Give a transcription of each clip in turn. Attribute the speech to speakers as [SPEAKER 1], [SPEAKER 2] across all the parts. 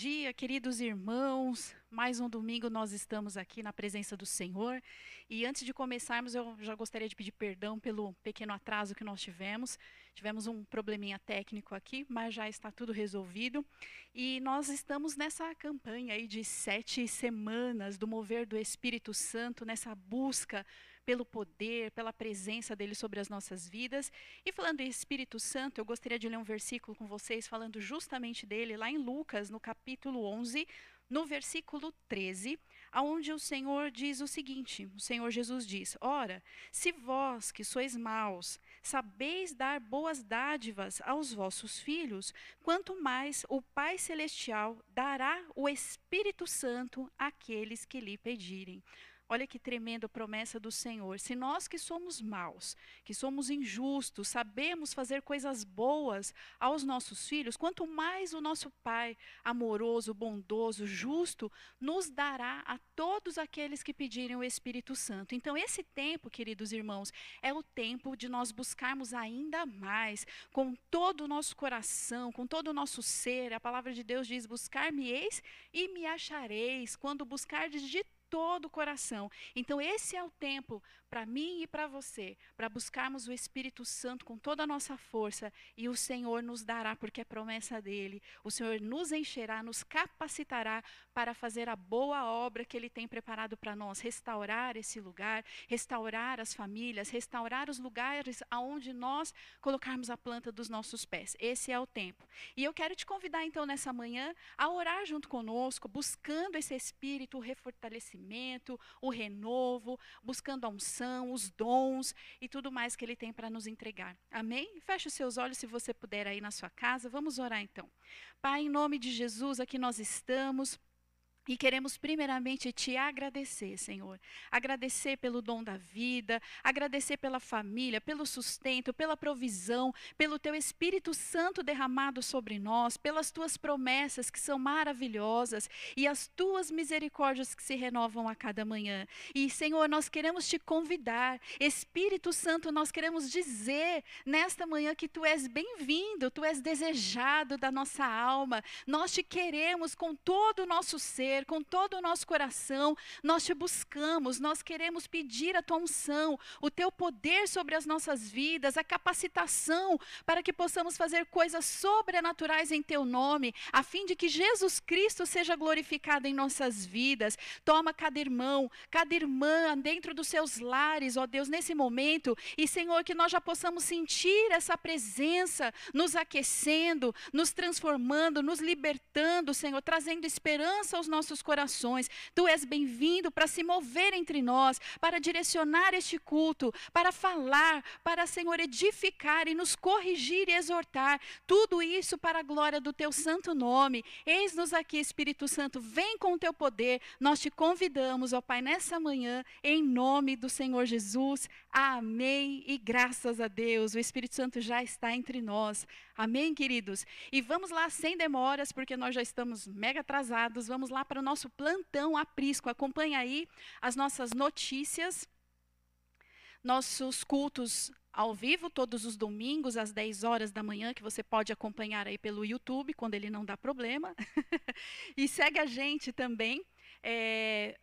[SPEAKER 1] Dia, queridos irmãos. Mais um domingo nós estamos aqui na presença do Senhor. E antes de começarmos, eu já gostaria de pedir perdão pelo pequeno atraso que nós tivemos. Tivemos um probleminha técnico aqui, mas já está tudo resolvido. E nós estamos nessa campanha aí de sete semanas do mover do Espírito Santo, nessa busca pelo poder, pela presença dele sobre as nossas vidas. E falando em Espírito Santo, eu gostaria de ler um versículo com vocês falando justamente dele, lá em Lucas, no capítulo 11, no versículo 13, aonde o Senhor diz o seguinte: o Senhor Jesus diz: Ora, se vós que sois maus, sabeis dar boas dádivas aos vossos filhos, quanto mais o Pai celestial dará o Espírito Santo àqueles que lhe pedirem. Olha que tremenda promessa do Senhor. Se nós que somos maus, que somos injustos, sabemos fazer coisas boas aos nossos filhos, quanto mais o nosso Pai amoroso, bondoso, justo, nos dará a todos aqueles que pedirem o Espírito Santo. Então, esse tempo, queridos irmãos, é o tempo de nós buscarmos ainda mais, com todo o nosso coração, com todo o nosso ser. A palavra de Deus diz: Buscar-me-eis e me achareis, quando buscardes de todo o coração. Então, esse é o tempo para mim e para você, para buscarmos o Espírito Santo com toda a nossa força e o Senhor nos dará, porque é promessa dele. O Senhor nos encherá, nos capacitará para fazer a boa obra que ele tem preparado para nós, restaurar esse lugar, restaurar as famílias, restaurar os lugares aonde nós colocarmos a planta dos nossos pés. Esse é o tempo. E eu quero te convidar então nessa manhã a orar junto conosco, buscando esse espírito, o refortalecimento, o renovo, buscando a unção, os dons e tudo mais que Ele tem para nos entregar. Amém? Feche os seus olhos se você puder aí na sua casa. Vamos orar então. Pai, em nome de Jesus, aqui nós estamos. E queremos primeiramente te agradecer, Senhor. Agradecer pelo dom da vida, agradecer pela família, pelo sustento, pela provisão, pelo teu Espírito Santo derramado sobre nós, pelas tuas promessas que são maravilhosas e as tuas misericórdias que se renovam a cada manhã. E, Senhor, nós queremos te convidar, Espírito Santo, nós queremos dizer nesta manhã que tu és bem-vindo, tu és desejado da nossa alma. Nós te queremos com todo o nosso ser com todo o nosso coração, nós te buscamos, nós queremos pedir a tua unção, o teu poder sobre as nossas vidas, a capacitação para que possamos fazer coisas sobrenaturais em teu nome, a fim de que Jesus Cristo seja glorificado em nossas vidas. Toma cada irmão, cada irmã dentro dos seus lares, ó Deus, nesse momento, e Senhor, que nós já possamos sentir essa presença nos aquecendo, nos transformando, nos libertando, Senhor, trazendo esperança aos nossos nossos corações. Tu és bem-vindo para se mover entre nós, para direcionar este culto, para falar, para, Senhor, edificar e nos corrigir e exortar. Tudo isso para a glória do teu santo nome. Eis-nos aqui, Espírito Santo, vem com o teu poder. Nós te convidamos, ó Pai, nessa manhã, em nome do Senhor Jesus. Amém. E graças a Deus, o Espírito Santo já está entre nós. Amém, queridos? E vamos lá sem demoras, porque nós já estamos mega atrasados. Vamos lá para o nosso plantão aprisco. Acompanhe aí as nossas notícias, nossos cultos ao vivo todos os domingos às 10 horas da manhã, que você pode acompanhar aí pelo YouTube, quando ele não dá problema. e segue a gente também. É,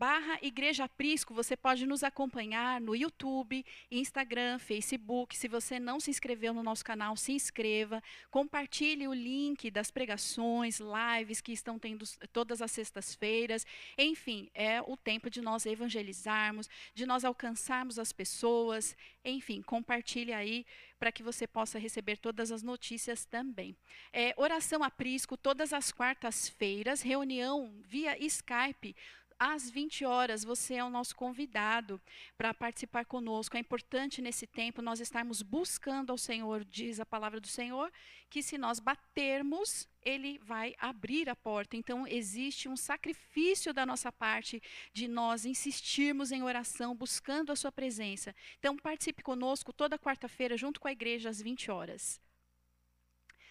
[SPEAKER 1] barra Igreja Prisco, você pode nos acompanhar no YouTube, Instagram, Facebook. Se você não se inscreveu no nosso canal, se inscreva. Compartilhe o link das pregações, lives que estão tendo todas as sextas-feiras. Enfim, é o tempo de nós evangelizarmos, de nós alcançarmos as pessoas. Enfim, compartilhe aí para que você possa receber todas as notícias também. É, oração Prisco todas as quartas-feiras, reunião via Skype às 20 horas, você é o nosso convidado para participar conosco. É importante nesse tempo nós estarmos buscando ao Senhor, diz a palavra do Senhor, que se nós batermos, ele vai abrir a porta. Então, existe um sacrifício da nossa parte de nós insistirmos em oração, buscando a Sua presença. Então, participe conosco toda quarta-feira, junto com a igreja, às 20 horas.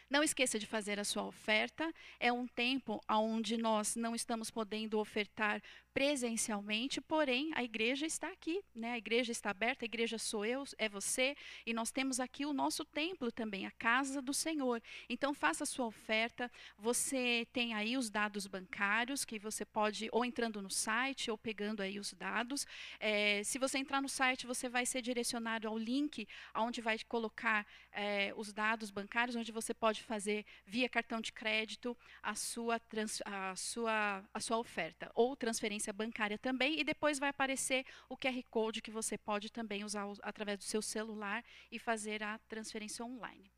[SPEAKER 1] Não esqueça de fazer a sua oferta. É um tempo onde nós não estamos podendo ofertar presencialmente, porém a igreja está aqui, né? A igreja está aberta, a igreja sou eu, é você, e nós temos aqui o nosso templo também, a casa do Senhor. Então faça a sua oferta. Você tem aí os dados bancários que você pode ou entrando no site ou pegando aí os dados. É, se você entrar no site, você vai ser direcionado ao link onde vai colocar é, os dados bancários, onde você pode fazer via cartão de crédito a sua, trans, a sua, a sua oferta ou transferência bancária também. E depois vai aparecer o QR Code que você pode também usar através do seu celular e fazer a transferência online.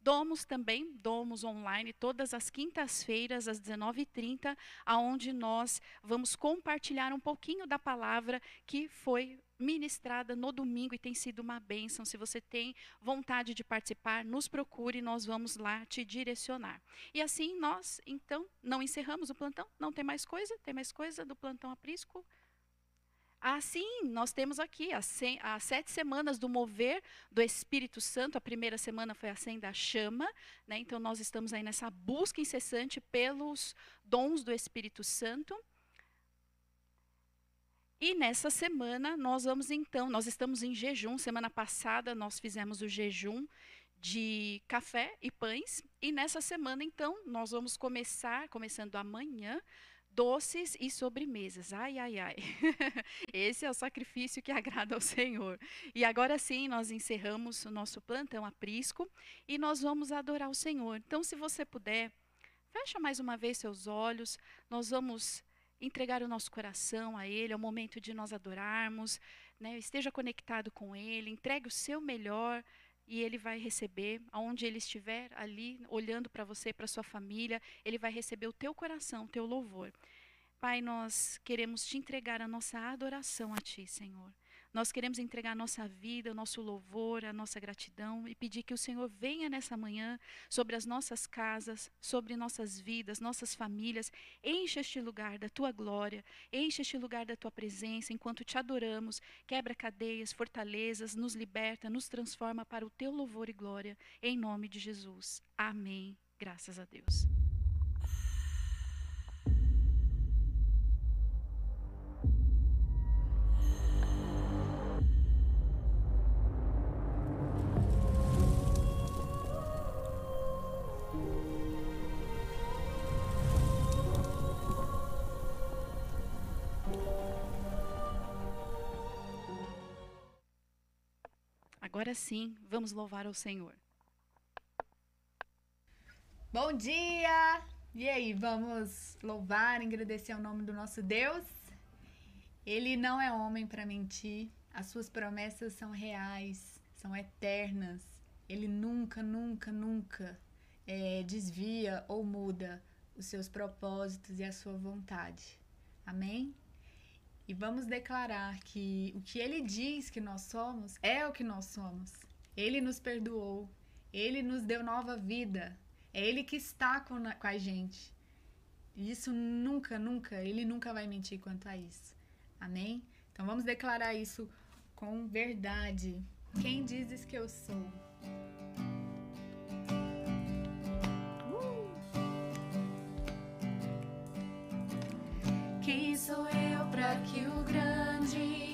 [SPEAKER 1] Domos também, Domos online, todas as quintas-feiras, às 19h30, aonde nós vamos compartilhar um pouquinho da palavra que foi ministrada no domingo e tem sido uma bênção. Se você tem vontade de participar, nos procure, nós vamos lá te direcionar. E assim nós, então, não encerramos o plantão? Não tem mais coisa? Tem mais coisa do plantão aprisco? Assim, nós temos aqui as, sete semanas do mover do Espírito Santo. A primeira semana foi a Senda Chama, né? então nós estamos aí nessa busca incessante pelos dons do Espírito Santo. E nessa semana nós vamos então, nós estamos em jejum. Semana passada nós fizemos o jejum de café e pães. E nessa semana então nós vamos começar, começando amanhã, doces e sobremesas. Ai, ai, ai. Esse é o sacrifício que agrada ao Senhor. E agora sim, nós encerramos o nosso plantão aprisco e nós vamos adorar o Senhor. Então, se você puder, fecha mais uma vez seus olhos. Nós vamos entregar o nosso coração a Ele. É o momento de nós adorarmos. Né? Esteja conectado com Ele. Entregue o seu melhor e ele vai receber, aonde ele estiver ali, olhando para você, para sua família, ele vai receber o teu coração, o teu louvor. Pai, nós queremos te entregar a nossa adoração a ti, Senhor. Nós queremos entregar a nossa vida, o nosso louvor, a nossa gratidão e pedir que o Senhor venha nessa manhã sobre as nossas casas, sobre nossas vidas, nossas famílias. Enche este lugar da tua glória, enche este lugar da tua presença enquanto te adoramos. Quebra cadeias, fortalezas, nos liberta, nos transforma para o teu louvor e glória. Em nome de Jesus. Amém. Graças a Deus. Sim, vamos louvar ao Senhor.
[SPEAKER 2] Bom dia! E aí, vamos louvar, agradecer ao nome do nosso Deus? Ele não é homem para mentir, as suas promessas são reais, são eternas. Ele nunca, nunca, nunca é, desvia ou muda os seus propósitos e a sua vontade. Amém? E vamos declarar que o que ele diz que nós somos é o que nós somos. Ele nos perdoou, ele nos deu nova vida, é ele que está com, com a gente. E isso nunca, nunca, ele nunca vai mentir quanto a isso. Amém? Então vamos declarar isso com verdade. Quem dizes que eu sou?
[SPEAKER 3] Quem sou eu para que o grande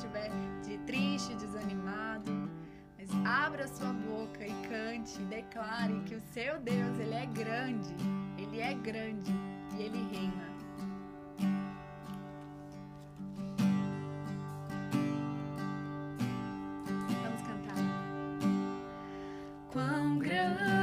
[SPEAKER 2] estiver de triste, desanimado, mas abra sua boca e cante, declare que o seu Deus, ele é grande, ele é grande e ele reina. Vamos cantar.
[SPEAKER 3] Quão grande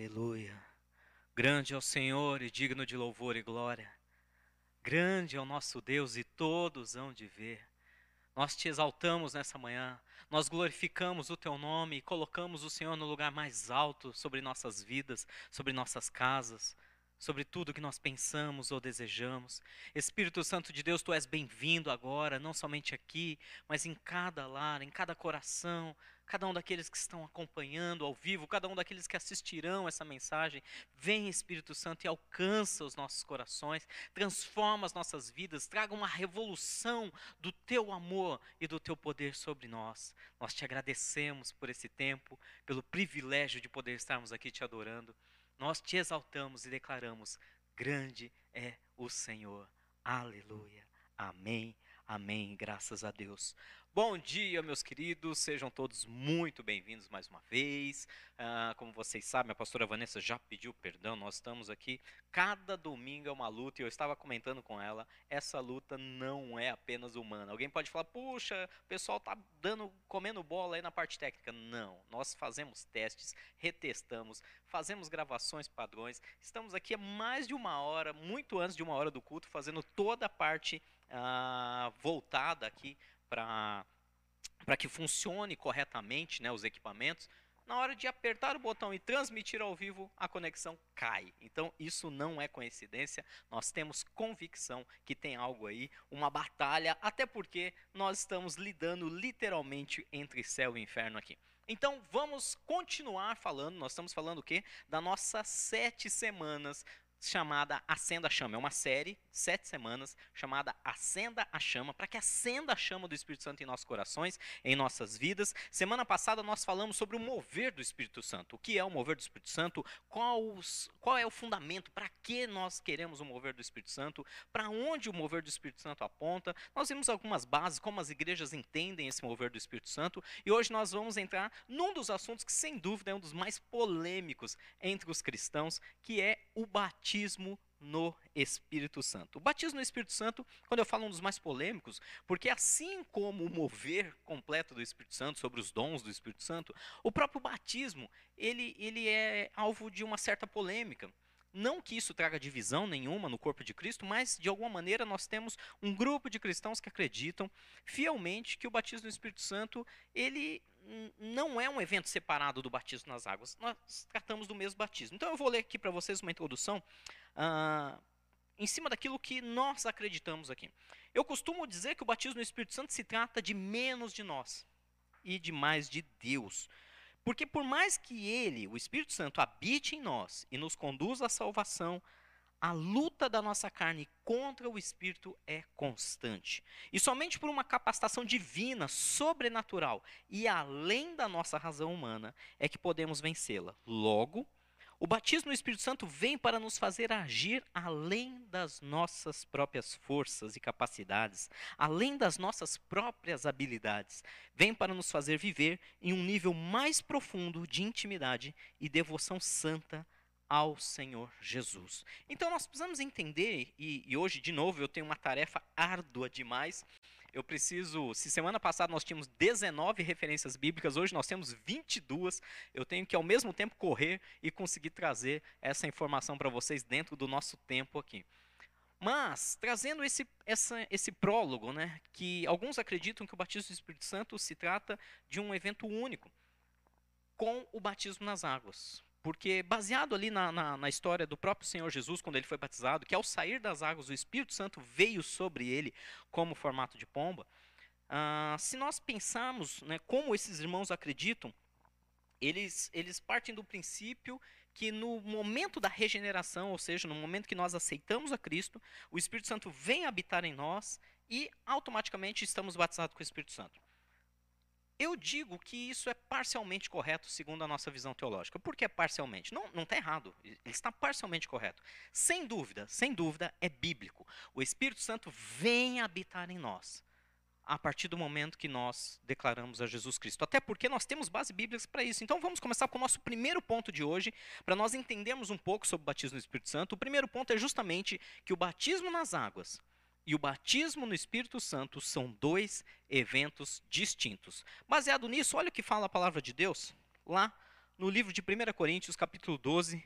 [SPEAKER 4] Aleluia. Grande é o Senhor e digno de louvor e glória. Grande é o nosso Deus e todos hão de ver. Nós te exaltamos nessa manhã, nós glorificamos o teu nome e colocamos o Senhor no lugar mais alto sobre nossas vidas, sobre nossas casas, sobre tudo que nós pensamos ou desejamos. Espírito Santo de Deus, tu és bem-vindo agora, não somente aqui, mas em cada lar, em cada coração, cada um daqueles que estão acompanhando ao vivo, cada um daqueles que assistirão essa mensagem. Vem, Espírito Santo, e alcança os nossos corações, transforma as nossas vidas, traga uma revolução do teu amor e do teu poder sobre nós. Nós te agradecemos por esse tempo, pelo privilégio de poder estarmos aqui te adorando. Nós te exaltamos e declaramos: grande é o Senhor. Aleluia. Amém. Amém. Graças a Deus. Bom dia, meus queridos, sejam todos muito bem-vindos mais uma vez. Ah, como vocês sabem, a pastora Vanessa já pediu perdão, nós estamos aqui. Cada domingo é uma luta, e eu estava comentando com ela, essa luta não é apenas humana. Alguém pode falar, puxa, o pessoal está dando, comendo bola aí na parte técnica. Não, nós fazemos testes, retestamos, fazemos gravações padrões. Estamos aqui há mais de uma hora, muito antes de uma hora do culto, fazendo toda a parte ah, voltada aqui para para que funcione corretamente né, os equipamentos, na hora de apertar o botão e transmitir ao vivo, a conexão cai. Então, isso não é coincidência, nós temos convicção que tem algo aí, uma batalha, até porque nós estamos lidando literalmente entre céu e inferno aqui. Então, vamos continuar falando, nós estamos falando o quê? Das nossas sete semanas chamada Acenda a Chama. É uma série, sete semanas, chamada Acenda a Chama, para que acenda a chama do Espírito Santo em nossos corações, em nossas vidas. Semana passada nós falamos sobre o mover do Espírito Santo. O que é o mover do Espírito Santo? Qual, os- qual é o fundamento? Para que nós queremos o mover do Espírito Santo? Para onde o mover do Espírito Santo aponta? Nós vimos algumas bases, como as igrejas entendem esse mover do Espírito Santo. E hoje nós vamos entrar num dos assuntos que, sem dúvida, é um dos mais polêmicos entre os cristãos, que é o batismo no Espírito Santo. O batismo no Espírito Santo, quando eu falo um dos mais polêmicos, porque assim como o mover completo do Espírito Santo sobre os dons do Espírito Santo, o próprio batismo, ele, ele é alvo de uma certa polêmica. Não que isso traga divisão nenhuma no corpo de Cristo, mas de alguma maneira nós temos um grupo de cristãos que acreditam fielmente que o batismo no Espírito Santo, ele não é um evento separado do batismo nas águas. Nós tratamos do mesmo batismo. Então eu vou ler aqui para vocês uma introdução ah, em cima daquilo que nós acreditamos aqui. Eu costumo dizer que o batismo no Espírito Santo se trata de menos de nós e de mais de Deus. Porque por mais que ele, o Espírito Santo, habite em nós e nos conduza à salvação, a luta da nossa carne contra o Espírito é constante. E somente por uma capacitação divina, sobrenatural e além da nossa razão humana é que podemos vencê-la. Logo, o batismo no Espírito Santo vem para nos fazer agir além das nossas próprias forças e capacidades, além das nossas próprias habilidades. Vem para nos fazer viver em um nível mais profundo de intimidade e devoção santa ao Senhor Jesus. Então nós precisamos entender, e, e hoje, de novo, eu tenho uma tarefa árdua demais. Eu preciso. Se semana passada nós tínhamos 19 referências bíblicas, hoje nós temos 22. Eu tenho que, ao mesmo tempo, correr e conseguir trazer essa informação para vocês dentro do nosso tempo aqui. Mas, trazendo esse, essa, esse prólogo, né, que alguns acreditam que o batismo do Espírito Santo se trata de um evento único, com o batismo nas águas. Porque, baseado ali na, na, na, história do próprio Senhor Jesus, quando ele foi batizado, que ao sair das águas o Espírito Santo veio sobre ele como formato de pomba, ah, se nós pensarmos né, como esses irmãos acreditam, eles, eles partem do princípio que no momento da regeneração, ou seja, no momento que nós aceitamos a Cristo, o Espírito Santo vem habitar em nós e automaticamente estamos batizados com o Espírito Santo. Eu digo que isso é parcialmente correto segundo a nossa visão teológica. Por que parcialmente? Não está errado, ele está parcialmente correto. Sem dúvida, sem dúvida, é bíblico. O Espírito Santo vem habitar em nós a partir do momento que nós declaramos a Jesus Cristo. Até porque nós temos base bíblicas para isso. Então vamos começar com o nosso primeiro ponto de hoje, para nós entendermos um pouco sobre o batismo no Espírito Santo. O primeiro ponto é justamente que o batismo nas águas e o batismo no Espírito Santo são dois eventos distintos. Baseado nisso, olha o que fala a palavra de Deus lá no livro de 1 Coríntios, capítulo 12,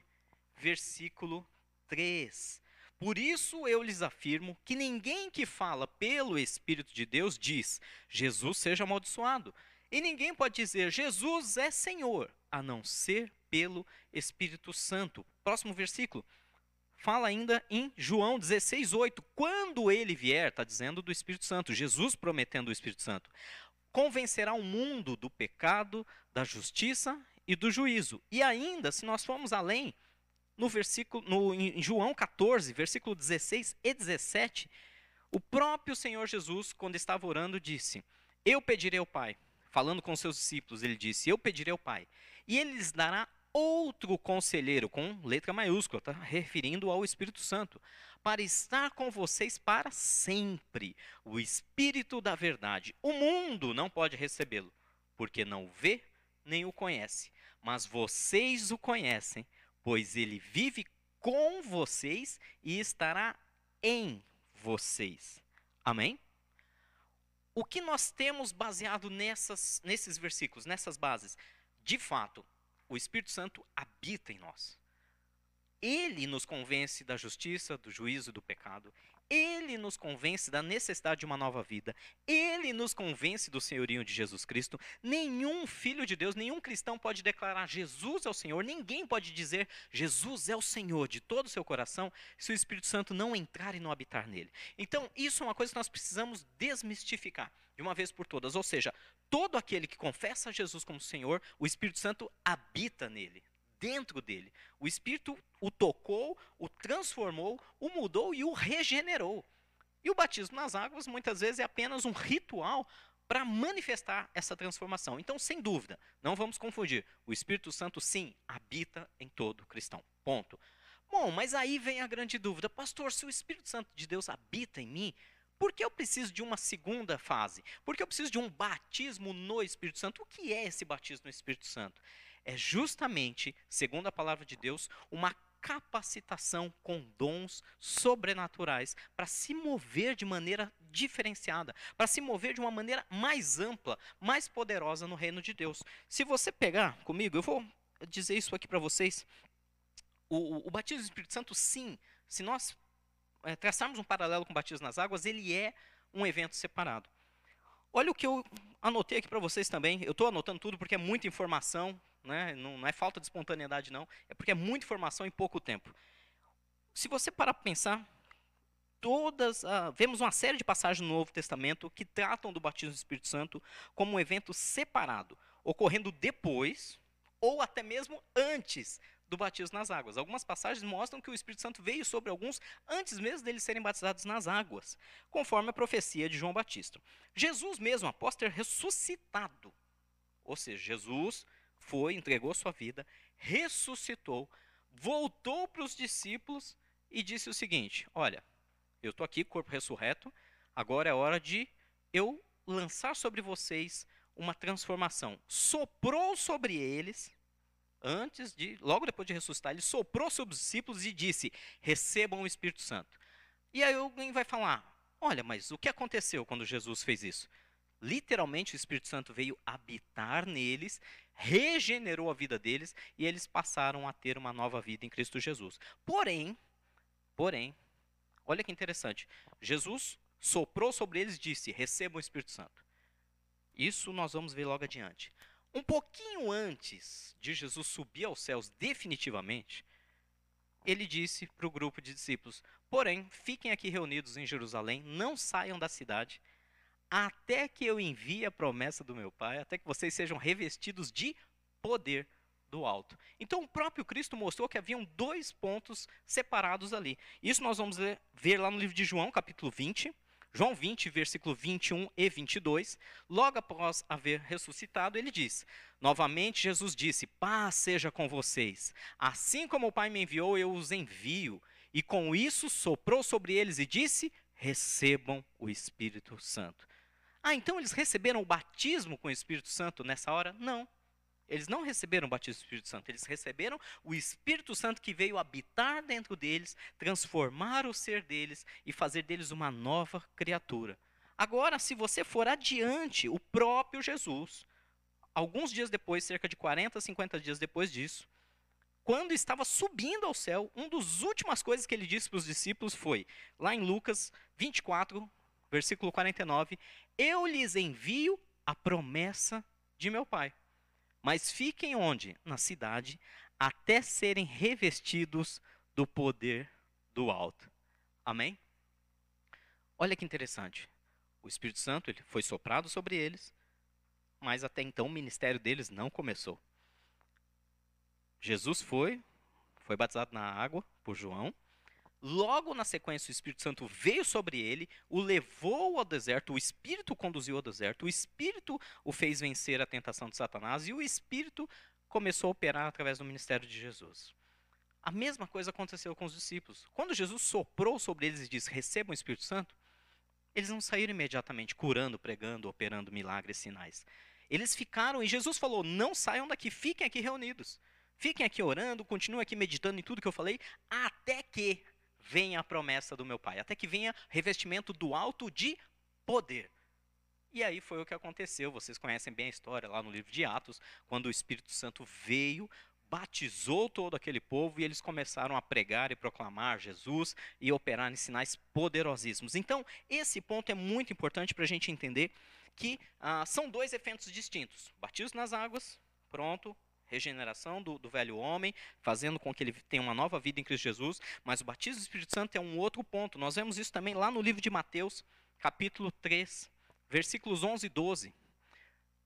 [SPEAKER 4] versículo 3. Por isso eu lhes afirmo que ninguém que fala pelo Espírito de Deus diz: Jesus seja amaldiçoado. E ninguém pode dizer: Jesus é Senhor, a não ser pelo Espírito Santo. Próximo versículo fala ainda em João 16, 8. Quando ele vier, está dizendo do Espírito Santo, Jesus prometendo o Espírito Santo, convencerá o mundo do pecado, da justiça e do juízo. E ainda, se nós formos além, no versículo, no, em João 14, versículo 16 e 17, o próprio Senhor Jesus, quando estava orando, disse: Eu pedirei ao Pai, falando com seus discípulos, ele disse: Eu pedirei ao Pai, e ele lhes dará outro conselheiro, com letra maiúscula, está referindo ao Espírito Santo, para estar com vocês para sempre, o Espírito da Verdade. O mundo não pode recebê-lo, porque não o vê nem o conhece, mas vocês o conhecem, pois ele vive com vocês e estará em vocês. Amém? O que nós temos baseado nessas, nesses versículos, nessas bases? De fato, o Espírito Santo habita em nós. Ele nos convence da justiça, do juízo do pecado. Ele nos convence da necessidade de uma nova vida. Ele nos convence do senhorio de Jesus Cristo. Nenhum filho de Deus, nenhum cristão pode declarar Jesus é o Senhor. Ninguém pode dizer Jesus é o Senhor de todo o seu coração se o Espírito Santo não entrar e não habitar nele. Então, isso é uma coisa que nós precisamos desmistificar de uma vez por todas. Ou seja, todo aquele que confessa Jesus como Senhor, o Espírito Santo habita nele, dentro dele. O Espírito o tocou, o transformou, o mudou e o regenerou. E o batismo nas águas muitas vezes é apenas um ritual para manifestar essa transformação. Então, sem dúvida, não vamos confundir. O Espírito Santo, sim, habita em todo cristão. Ponto. Bom, mas aí vem a grande dúvida. Pastor, se o Espírito Santo de Deus habita em mim, por que eu preciso de uma segunda fase? Por que eu preciso de um batismo no Espírito Santo? O que é esse batismo no Espírito Santo? É justamente, segundo a palavra de Deus, uma capacitação com dons sobrenaturais para se mover de maneira diferenciada, para se mover de uma maneira mais ampla, mais poderosa no reino de Deus. Se você pegar comigo, eu vou dizer isso aqui para vocês. O, o, batismo do Espírito Santo, sim, se nós é, traçarmos um paralelo com o batismo nas águas, ele é um evento separado. Olha o que eu anotei aqui para vocês também. Eu estou anotando tudo porque é muita informação, né? não, não, é falta de espontaneidade, não. É porque é muita informação em pouco tempo. Se você parar para pensar, todas uh, vemos uma série de passagens no Novo Testamento que tratam do batismo do Espírito Santo como um evento separado, ocorrendo depois ou até mesmo antes do batismo nas águas. Algumas passagens mostram que o Espírito Santo veio sobre alguns antes mesmo deles serem batizados nas águas, conforme a profecia de João Batista. Jesus mesmo, após ter ressuscitado, ou seja, Jesus foi, entregou sua vida, ressuscitou, voltou para os discípulos e disse o seguinte: Olha, eu estou aqui, corpo ressurreto, agora é hora de eu lançar sobre vocês uma transformação. Soprou sobre eles antes de, logo depois de ressuscitar, ele soprou sobre os discípulos e disse: recebam o Espírito Santo. E aí alguém vai falar: olha, mas o que aconteceu quando Jesus fez isso? Literalmente o Espírito Santo veio habitar neles, regenerou a vida deles e eles passaram a ter uma nova vida em Cristo Jesus. Porém, porém, Olha que interessante. Jesus soprou sobre eles e disse: Recebam o Espírito Santo. Isso nós vamos ver logo adiante. Um pouquinho antes de Jesus subir aos céus definitivamente, ele disse para o grupo de discípulos: Porém, fiquem aqui reunidos em Jerusalém, não saiam da cidade, até que eu envie a promessa do meu Pai, até que vocês sejam revestidos de poder do alto. Então, o próprio Cristo mostrou que haviam dois pontos separados ali. Isso nós vamos ver lá no livro de João, capítulo 20. João 20, versículo 21 e 22. Logo após haver ressuscitado, ele diz: Novamente, Jesus disse: Paz seja com vocês. Assim como o Pai me enviou, eu os envio. E com isso soprou sobre eles e disse: Recebam o Espírito Santo. Ah, então eles receberam o batismo com o Espírito Santo nessa hora? Não. Eles não receberam o batismo do Espírito Santo, eles receberam o Espírito Santo que veio habitar dentro deles, transformar o ser deles e fazer deles uma nova criatura. Agora, se você for adiante, o próprio Jesus, alguns dias depois, cerca de 40, 50 dias depois disso, quando estava subindo ao céu, uma das últimas coisas que ele disse para os discípulos foi, lá em Lucas 24, versículo 49, Eu lhes envio a promessa de meu Pai. Mas fiquem onde? Na cidade, até serem revestidos do poder do alto. Amém? Olha que interessante. O Espírito Santo ele foi soprado sobre eles, mas até então o ministério deles não começou. Jesus foi, foi batizado na água por João, Logo na sequência, o Espírito Santo veio sobre ele, o levou ao deserto, o Espírito conduziu ao deserto, o Espírito o fez vencer a tentação de Satanás e o Espírito começou a operar através do ministério de Jesus. A mesma coisa aconteceu com os discípulos. Quando Jesus soprou sobre eles e disse: Recebam o Espírito Santo, eles não saíram imediatamente curando, pregando, operando milagres, sinais. Eles ficaram e Jesus falou: Não saiam daqui, fiquem aqui reunidos. Fiquem aqui orando, continuem aqui meditando em tudo que eu falei, até que venha a promessa do meu Pai, até que venha revestimento do alto de poder. E aí foi o que aconteceu. Vocês conhecem bem a história lá no livro de Atos, quando o Espírito Santo veio, batizou todo aquele povo e eles começaram a pregar e proclamar Jesus e operar em sinais poderosíssimos. Então, esse ponto é muito importante para a gente entender que ah, são dois eventos distintos: batismo nas águas, pronto, regeneração do, do, velho homem, fazendo com que ele tenha uma nova vida em Cristo Jesus, mas o batismo do Espírito Santo é um outro ponto. Nós vemos isso também lá no livro de Mateus, capítulo 3, versículos 11 e 12,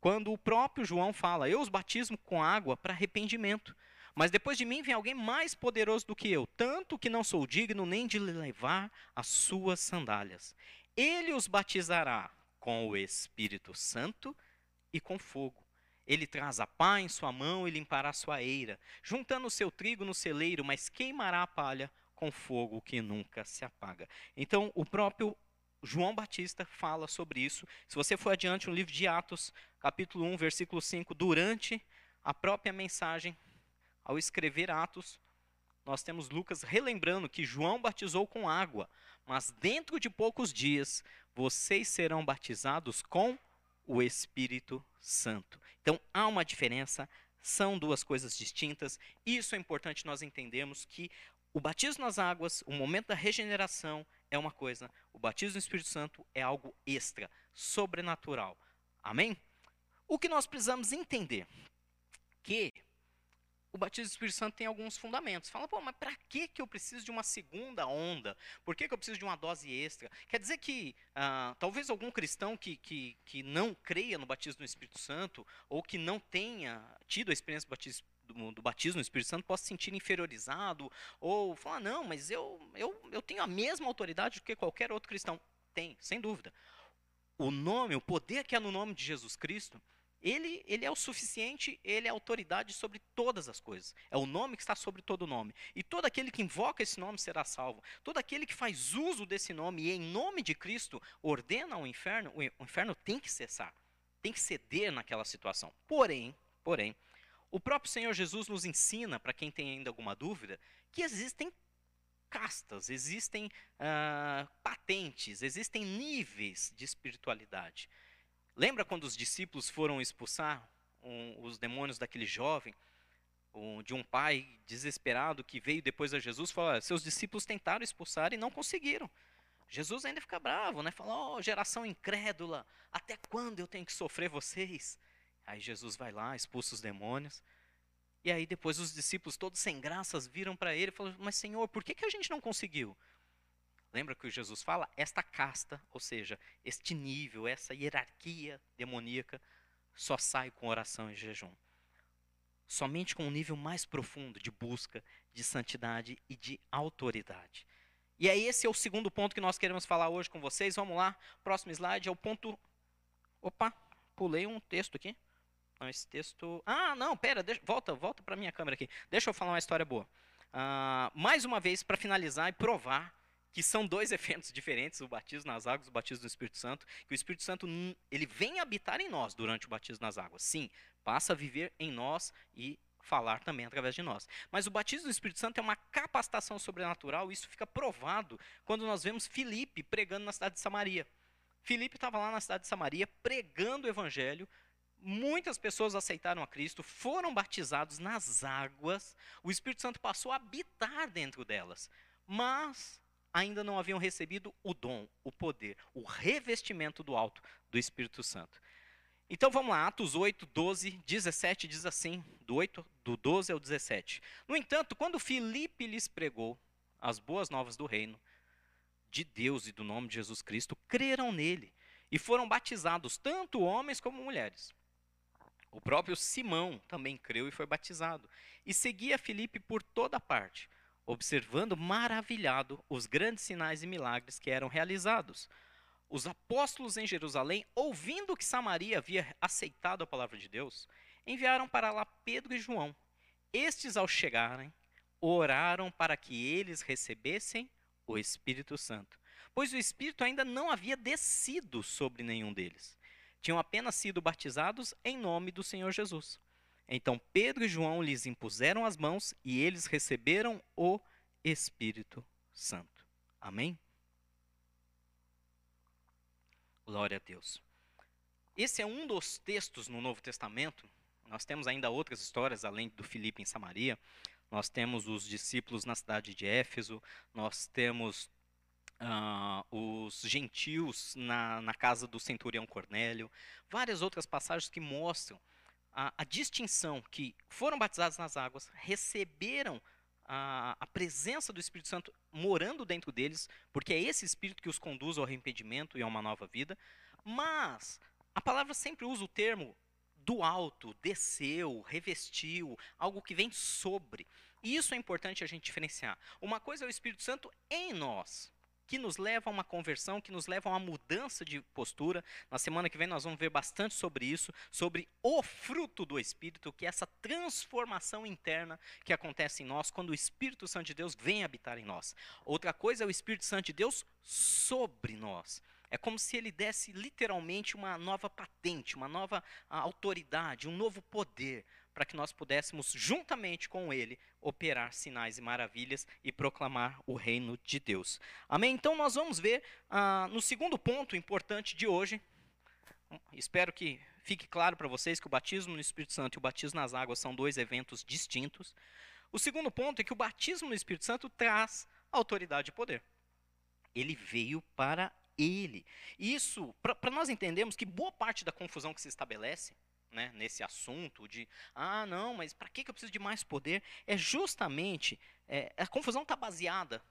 [SPEAKER 4] quando o próprio João fala: Eu os batismo com água para arrependimento, mas depois de mim vem alguém mais poderoso do que eu, tanto que não sou digno nem de levar as suas sandálias. Ele os batizará com o Espírito Santo e com fogo. Ele traz a pá em sua mão e limpará sua eira, juntando o seu trigo no celeiro, mas queimará a palha com fogo que nunca se apaga. Então, o próprio João Batista fala sobre isso. Se você for adiante no livro de Atos, capítulo 1, versículo 5, durante a própria mensagem, ao escrever Atos, nós temos Lucas relembrando que João batizou com água, mas dentro de poucos dias vocês serão batizados com o Espírito Santo. Então há uma diferença, são duas coisas distintas. Isso é importante nós entendermos que o batismo nas águas, o momento da regeneração é uma coisa, o batismo no Espírito Santo é algo extra, sobrenatural. Amém? O que nós precisamos entender que o batismo do Espírito Santo tem alguns fundamentos. Fala, pô, mas para que, eu preciso de uma segunda onda? Por que, que eu preciso de uma dose extra? Quer dizer que ah, talvez algum cristão que, que, que não creia no batismo no Espírito Santo, ou que não tenha tido a experiência do batismo, do, do batismo no Espírito Santo, possa se sentir inferiorizado, ou falar, não, mas eu, eu, eu tenho a mesma autoridade do que qualquer outro cristão. Tem, sem dúvida. O nome, o poder que há no nome de Jesus Cristo ele, ele é o suficiente, ele é autoridade sobre todas as coisas. É o nome que está sobre todo nome. E todo aquele que invoca esse nome será salvo. Todo aquele que faz uso desse nome e em nome de Cristo ordena ao inferno, o inferno tem que cessar. Tem que ceder naquela situação. Porém, porém, o próprio Senhor Jesus nos ensina, para quem tem ainda alguma dúvida, que existem castas, existem uh, patentes, existem níveis de espiritualidade. Lembra quando os discípulos foram expulsar um, os demônios daquele jovem? o- de um pai desesperado que veio depois a Jesus falou: "Olha, seus discípulos tentaram expulsar e não conseguiram. Jesus ainda fica bravo, né? Fala: "Ó, geração incrédula, até quando eu tenho que sofrer vocês?" Aí Jesus vai lá, expulsa os demônios. E aí depois os discípulos todos sem graças viram para ele e falaram: "Mas Senhor, por que, que a gente não conseguiu?" Lembra que Jesus fala? Esta casta, ou seja, este nível, essa hierarquia demoníaca, só sai com oração e jejum. Somente com um nível mais profundo de busca, de santidade e de autoridade. E aí, esse é o segundo ponto que nós queremos falar hoje com vocês. Vamos lá, próximo slide é o ponto. Opa, pulei um texto aqui. Não, esse texto. Ah, não, pera, deixa... volta, volta para minha câmera aqui. Deixa eu falar uma história boa. Ah, mais uma vez, para finalizar e provar que são dois eventos diferentes, o batismo nas águas o batismo do Espírito Santo, que o Espírito Santo ele vem habitar em nós durante o batismo nas águas. Sim, passa a viver em nós e falar também através de nós. Mas o batismo do Espírito Santo é uma capacitação sobrenatural, e isso fica provado quando nós vemos Filipe pregando na cidade de Samaria. Filipe estava lá na cidade de Samaria pregando o evangelho, muitas pessoas aceitaram a Cristo, foram batizados nas águas, o Espírito Santo passou a habitar dentro delas. Mas ainda não haviam recebido o dom, o poder, o revestimento do alto do Espírito Santo. Então vamos lá, Atos 8, 12, 17 diz assim, do 8, do 12 ao 17. No entanto, quando Filipe lhes pregou as boas novas do reino de Deus e do nome de Jesus Cristo, creram nele e foram batizados tanto homens como mulheres. O próprio Simão também creu e foi batizado, e seguia Filipe por toda parte, observando maravilhado os grandes sinais e milagres que eram realizados. Os apóstolos em Jerusalém, ouvindo que Samaria havia aceitado a palavra de Deus, enviaram para lá Pedro e João. Estes, ao chegarem, oraram para que eles recebessem o Espírito Santo, pois o Espírito ainda não havia descido sobre nenhum deles. Tinham apenas sido batizados em nome do Senhor Jesus. Então Pedro e João lhes impuseram as mãos e eles receberam o Espírito Santo. Amém? Glória a Deus. Esse é um dos textos no Novo Testamento. Nós temos ainda outras histórias além do Filipe em Samaria. Nós temos os discípulos na cidade de Éfeso. Nós temos ah, os gentios na, na casa do centurião Cornélio. Várias outras passagens que mostram a, a distinção que foram batizados nas águas, receberam a, a presença do Espírito Santo morando dentro deles, porque é esse Espírito que os conduz ao arrependimento e a uma nova vida. Mas a palavra sempre usa o termo do alto, desceu, revestiu, algo que vem sobre. E isso é importante a gente diferenciar. Uma coisa é o Espírito Santo em nós, que nos leva a uma conversão, que nos leva a uma mudança de postura. Na semana que vem nós vamos ver bastante sobre isso, sobre o fruto do Espírito, que é essa transformação interna que acontece em nós quando o Espírito Santo de Deus vem habitar em nós. Outra coisa é o Espírito Santo de Deus sobre nós. É como se ele desse literalmente uma nova patente, uma nova ah, autoridade, um novo poder, para que nós pudéssemos, juntamente com ele, operar sinais e maravilhas e proclamar o reino de Deus. Amém? Então nós vamos ver ah, no segundo ponto importante de hoje. Espero que fique claro para vocês que o batismo no Espírito Santo e o batismo nas águas são dois eventos distintos. O segundo ponto é que o batismo no Espírito Santo traz autoridade e poder. Ele veio para ele. Isso, para nós entendermos que boa parte da confusão que se estabelece né, nesse assunto de, ah, não, mas para que, eu preciso de mais poder? É justamente, é, a confusão está baseada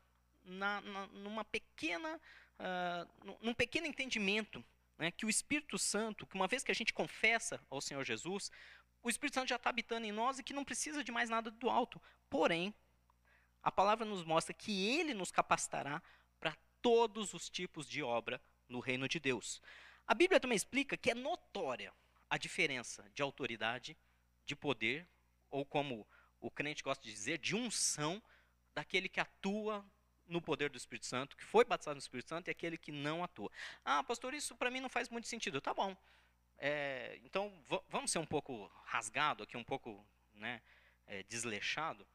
[SPEAKER 4] na, na, numa pequena, uh, num pequeno entendimento né, que o Espírito Santo, que uma vez que a gente confessa ao Senhor Jesus, o Espírito Santo já está habitando em nós e que não precisa de mais nada do alto. Porém, a palavra nos mostra que Ele nos capacitará para todos os tipos de obra no reino de Deus. A Bíblia também explica que é notória a diferença de autoridade, de poder, ou como o crente gosta de dizer, de unção daquele que atua no poder do Espírito Santo, que foi batizado no Espírito Santo, e aquele que não atua. Ah, pastor, isso para mim não faz muito sentido. Tá bom. É, então, vamos ser um pouco rasgado aqui, um pouco né, é, desleixado.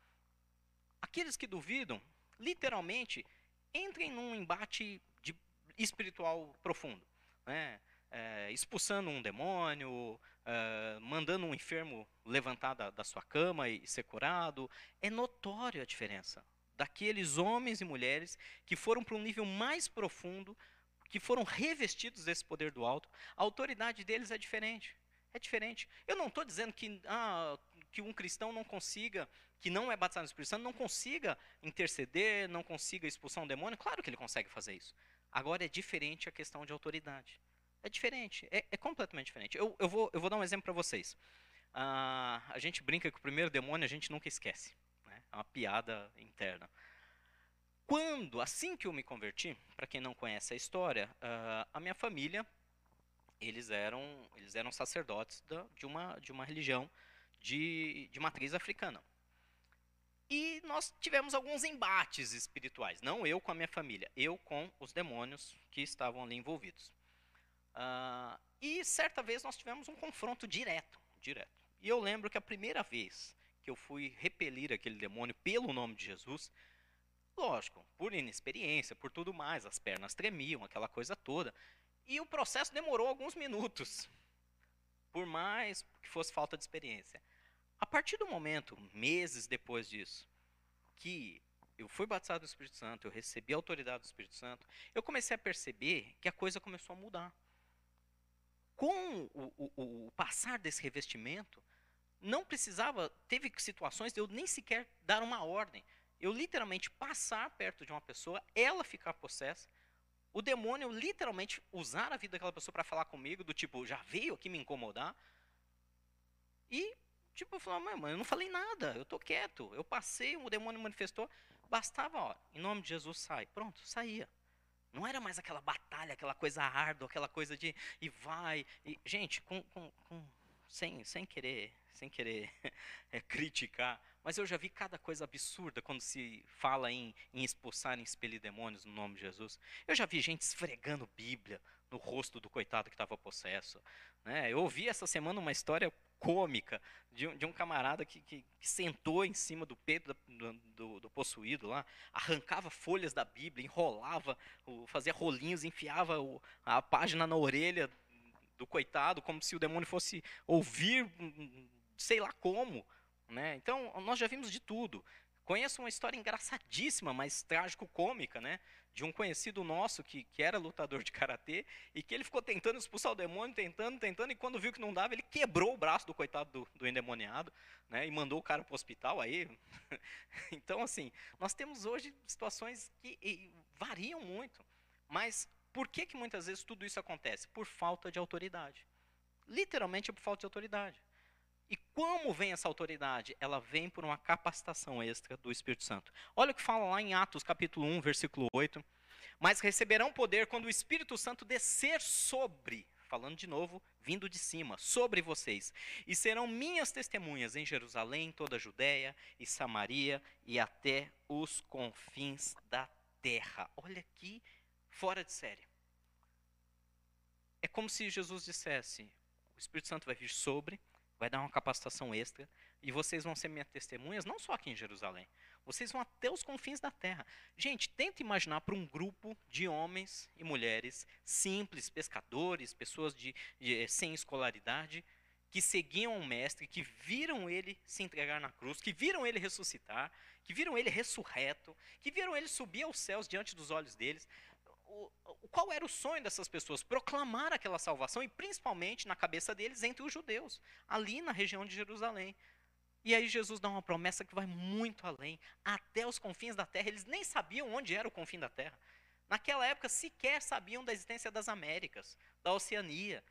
[SPEAKER 4] Aqueles que duvidam, literalmente, entrem num embate de, espiritual profundo. Né? É, expulsando um demônio, é, mandando um enfermo levantar da, da sua cama e ser curado. É notório a diferença daqueles homens e mulheres que foram para um nível mais profundo, que foram revestidos desse poder do alto. A autoridade deles é diferente. É diferente. Eu não estou dizendo que, ah, que um cristão não consiga, que não é batizado no Espírito Santo, não consiga interceder, não consiga expulsar um demônio. Claro que ele consegue fazer isso. Agora é diferente a questão de autoridade. É diferente, é, é completamente diferente. Eu, eu, vou, eu vou dar um exemplo para vocês. Ah, a gente brinca que o primeiro demônio a gente nunca esquece. Né? É uma piada interna. Quando, assim que eu me converti, para quem não conhece a história, ah, a minha família, eles eram, eles eram sacerdotes da, de, uma, de uma religião de, de matriz africana. E nós tivemos alguns embates espirituais, não eu com a minha família, eu com os demônios que estavam ali envolvidos. Uh, e certa vez nós tivemos um confronto direto, direto. E eu lembro que a primeira vez que eu fui repelir aquele demônio pelo nome de Jesus, lógico, por inexperiência, por tudo mais, as pernas tremiam, aquela coisa toda. E o processo demorou alguns minutos, por mais que fosse falta de experiência. A partir do momento, meses depois disso, que eu fui batizado do Espírito Santo, eu recebi a autoridade do Espírito Santo, eu comecei a perceber que a coisa começou a mudar com o, o, o passar desse revestimento, não precisava, teve situações de eu nem sequer dar uma ordem. Eu literalmente passar perto de uma pessoa, ela ficar possessa, o demônio literalmente usar a vida daquela pessoa para falar comigo, do tipo, já veio aqui me incomodar. E, tipo, eu falava, mas eu não falei nada, eu tô quieto. Eu passei, o demônio manifestou, bastava, ó, em nome de Jesus sai. Pronto, saía. Não era mais aquela batalha, aquela coisa árdua, aquela coisa de e vai. E, gente, com, com, com, sem, sem querer, sem querer é, criticar, mas eu já vi cada coisa absurda quando se fala em, em expulsar, em expelir demônios no nome de Jesus. Eu já vi gente esfregando Bíblia no rosto do coitado que estava possesso. Né? Eu ouvi essa semana uma história cômica de um, de um camarada que, que, que, sentou em cima do peito do, do, do, possuído lá, arrancava folhas da Bíblia, enrolava, fazia rolinhos, enfiava a página na orelha do coitado, como se o demônio fosse ouvir, sei lá como. Né? Então, nós já vimos de tudo. Conheço uma história engraçadíssima, mas trágico-cômica, né? De um conhecido nosso que, que era lutador de karatê e que ele ficou tentando expulsar o demônio, tentando, tentando, e quando viu que não dava, ele quebrou o braço do coitado do, do endemoniado, né, e mandou o cara para o hospital aí. então, assim, nós temos hoje situações que e, variam muito, mas por que, que muitas vezes tudo isso acontece? Por falta de autoridade. Literalmente por falta de autoridade. E como vem essa autoridade? Ela vem por uma capacitação extra do Espírito Santo. Olha o que fala lá em Atos capítulo 1, versículo 8. Mas receberão poder quando o Espírito Santo descer sobre, falando de novo, vindo de cima, sobre vocês. E serão minhas testemunhas em Jerusalém, toda a Judéia e Samaria e até os confins da terra. Olha aqui, fora de série. É como se Jesus dissesse: o Espírito Santo vai vir sobre, vai dar uma capacitação extra e vocês vão ser minhas testemunhas, não só aqui em Jerusalém. Vocês vão até os confins da terra. Gente, tenta imaginar para um grupo de homens e mulheres simples, pescadores, pessoas de, de, sem escolaridade, que seguiam o mestre, que viram ele se entregar na cruz, que viram ele ressuscitar, que viram ele ressurreto, que viram ele subir aos céus diante dos olhos deles o, qual era o sonho dessas pessoas? Proclamar aquela salvação e principalmente na cabeça deles entre os judeus, ali na região de Jerusalém. E aí Jesus dá uma promessa que vai muito além, até os confins da terra. Eles nem sabiam onde era o confim da terra. Naquela época sequer sabiam da existência das Américas, da Oceania.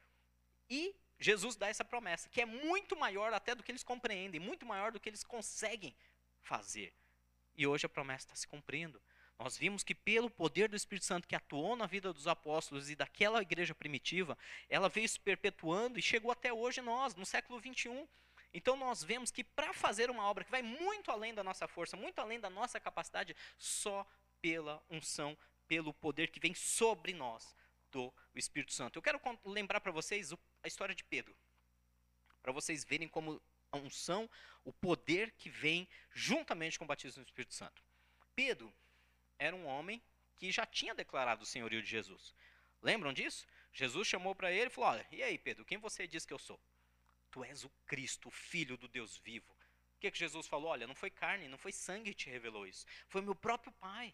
[SPEAKER 4] E Jesus dá essa promessa, que é muito maior até do que eles compreendem, muito maior do que eles conseguem fazer. E hoje a promessa está se cumprindo. Nós vimos que pelo poder do Espírito Santo que atuou na vida dos apóstolos e daquela igreja primitiva, ela veio se perpetuando e chegou até hoje nós, no século 21. Então nós vemos que para fazer uma obra que vai muito além da nossa força, muito além da nossa capacidade, só pela unção, pelo poder que vem sobre nós do Espírito Santo. Eu quero lembrar para vocês a história de Pedro, para vocês verem como a unção, o poder que vem juntamente com o batismo do Espírito Santo. Pedro, era um homem que já tinha declarado o senhorio de Jesus. Lembram disso? Jesus chamou para ele e falou: Olha, e aí, Pedro, quem você diz que eu sou? Tu és o Cristo, o Filho do Deus vivo. O que, que Jesus falou? Olha, não foi carne, não foi sangue que te revelou isso. Foi meu próprio Pai.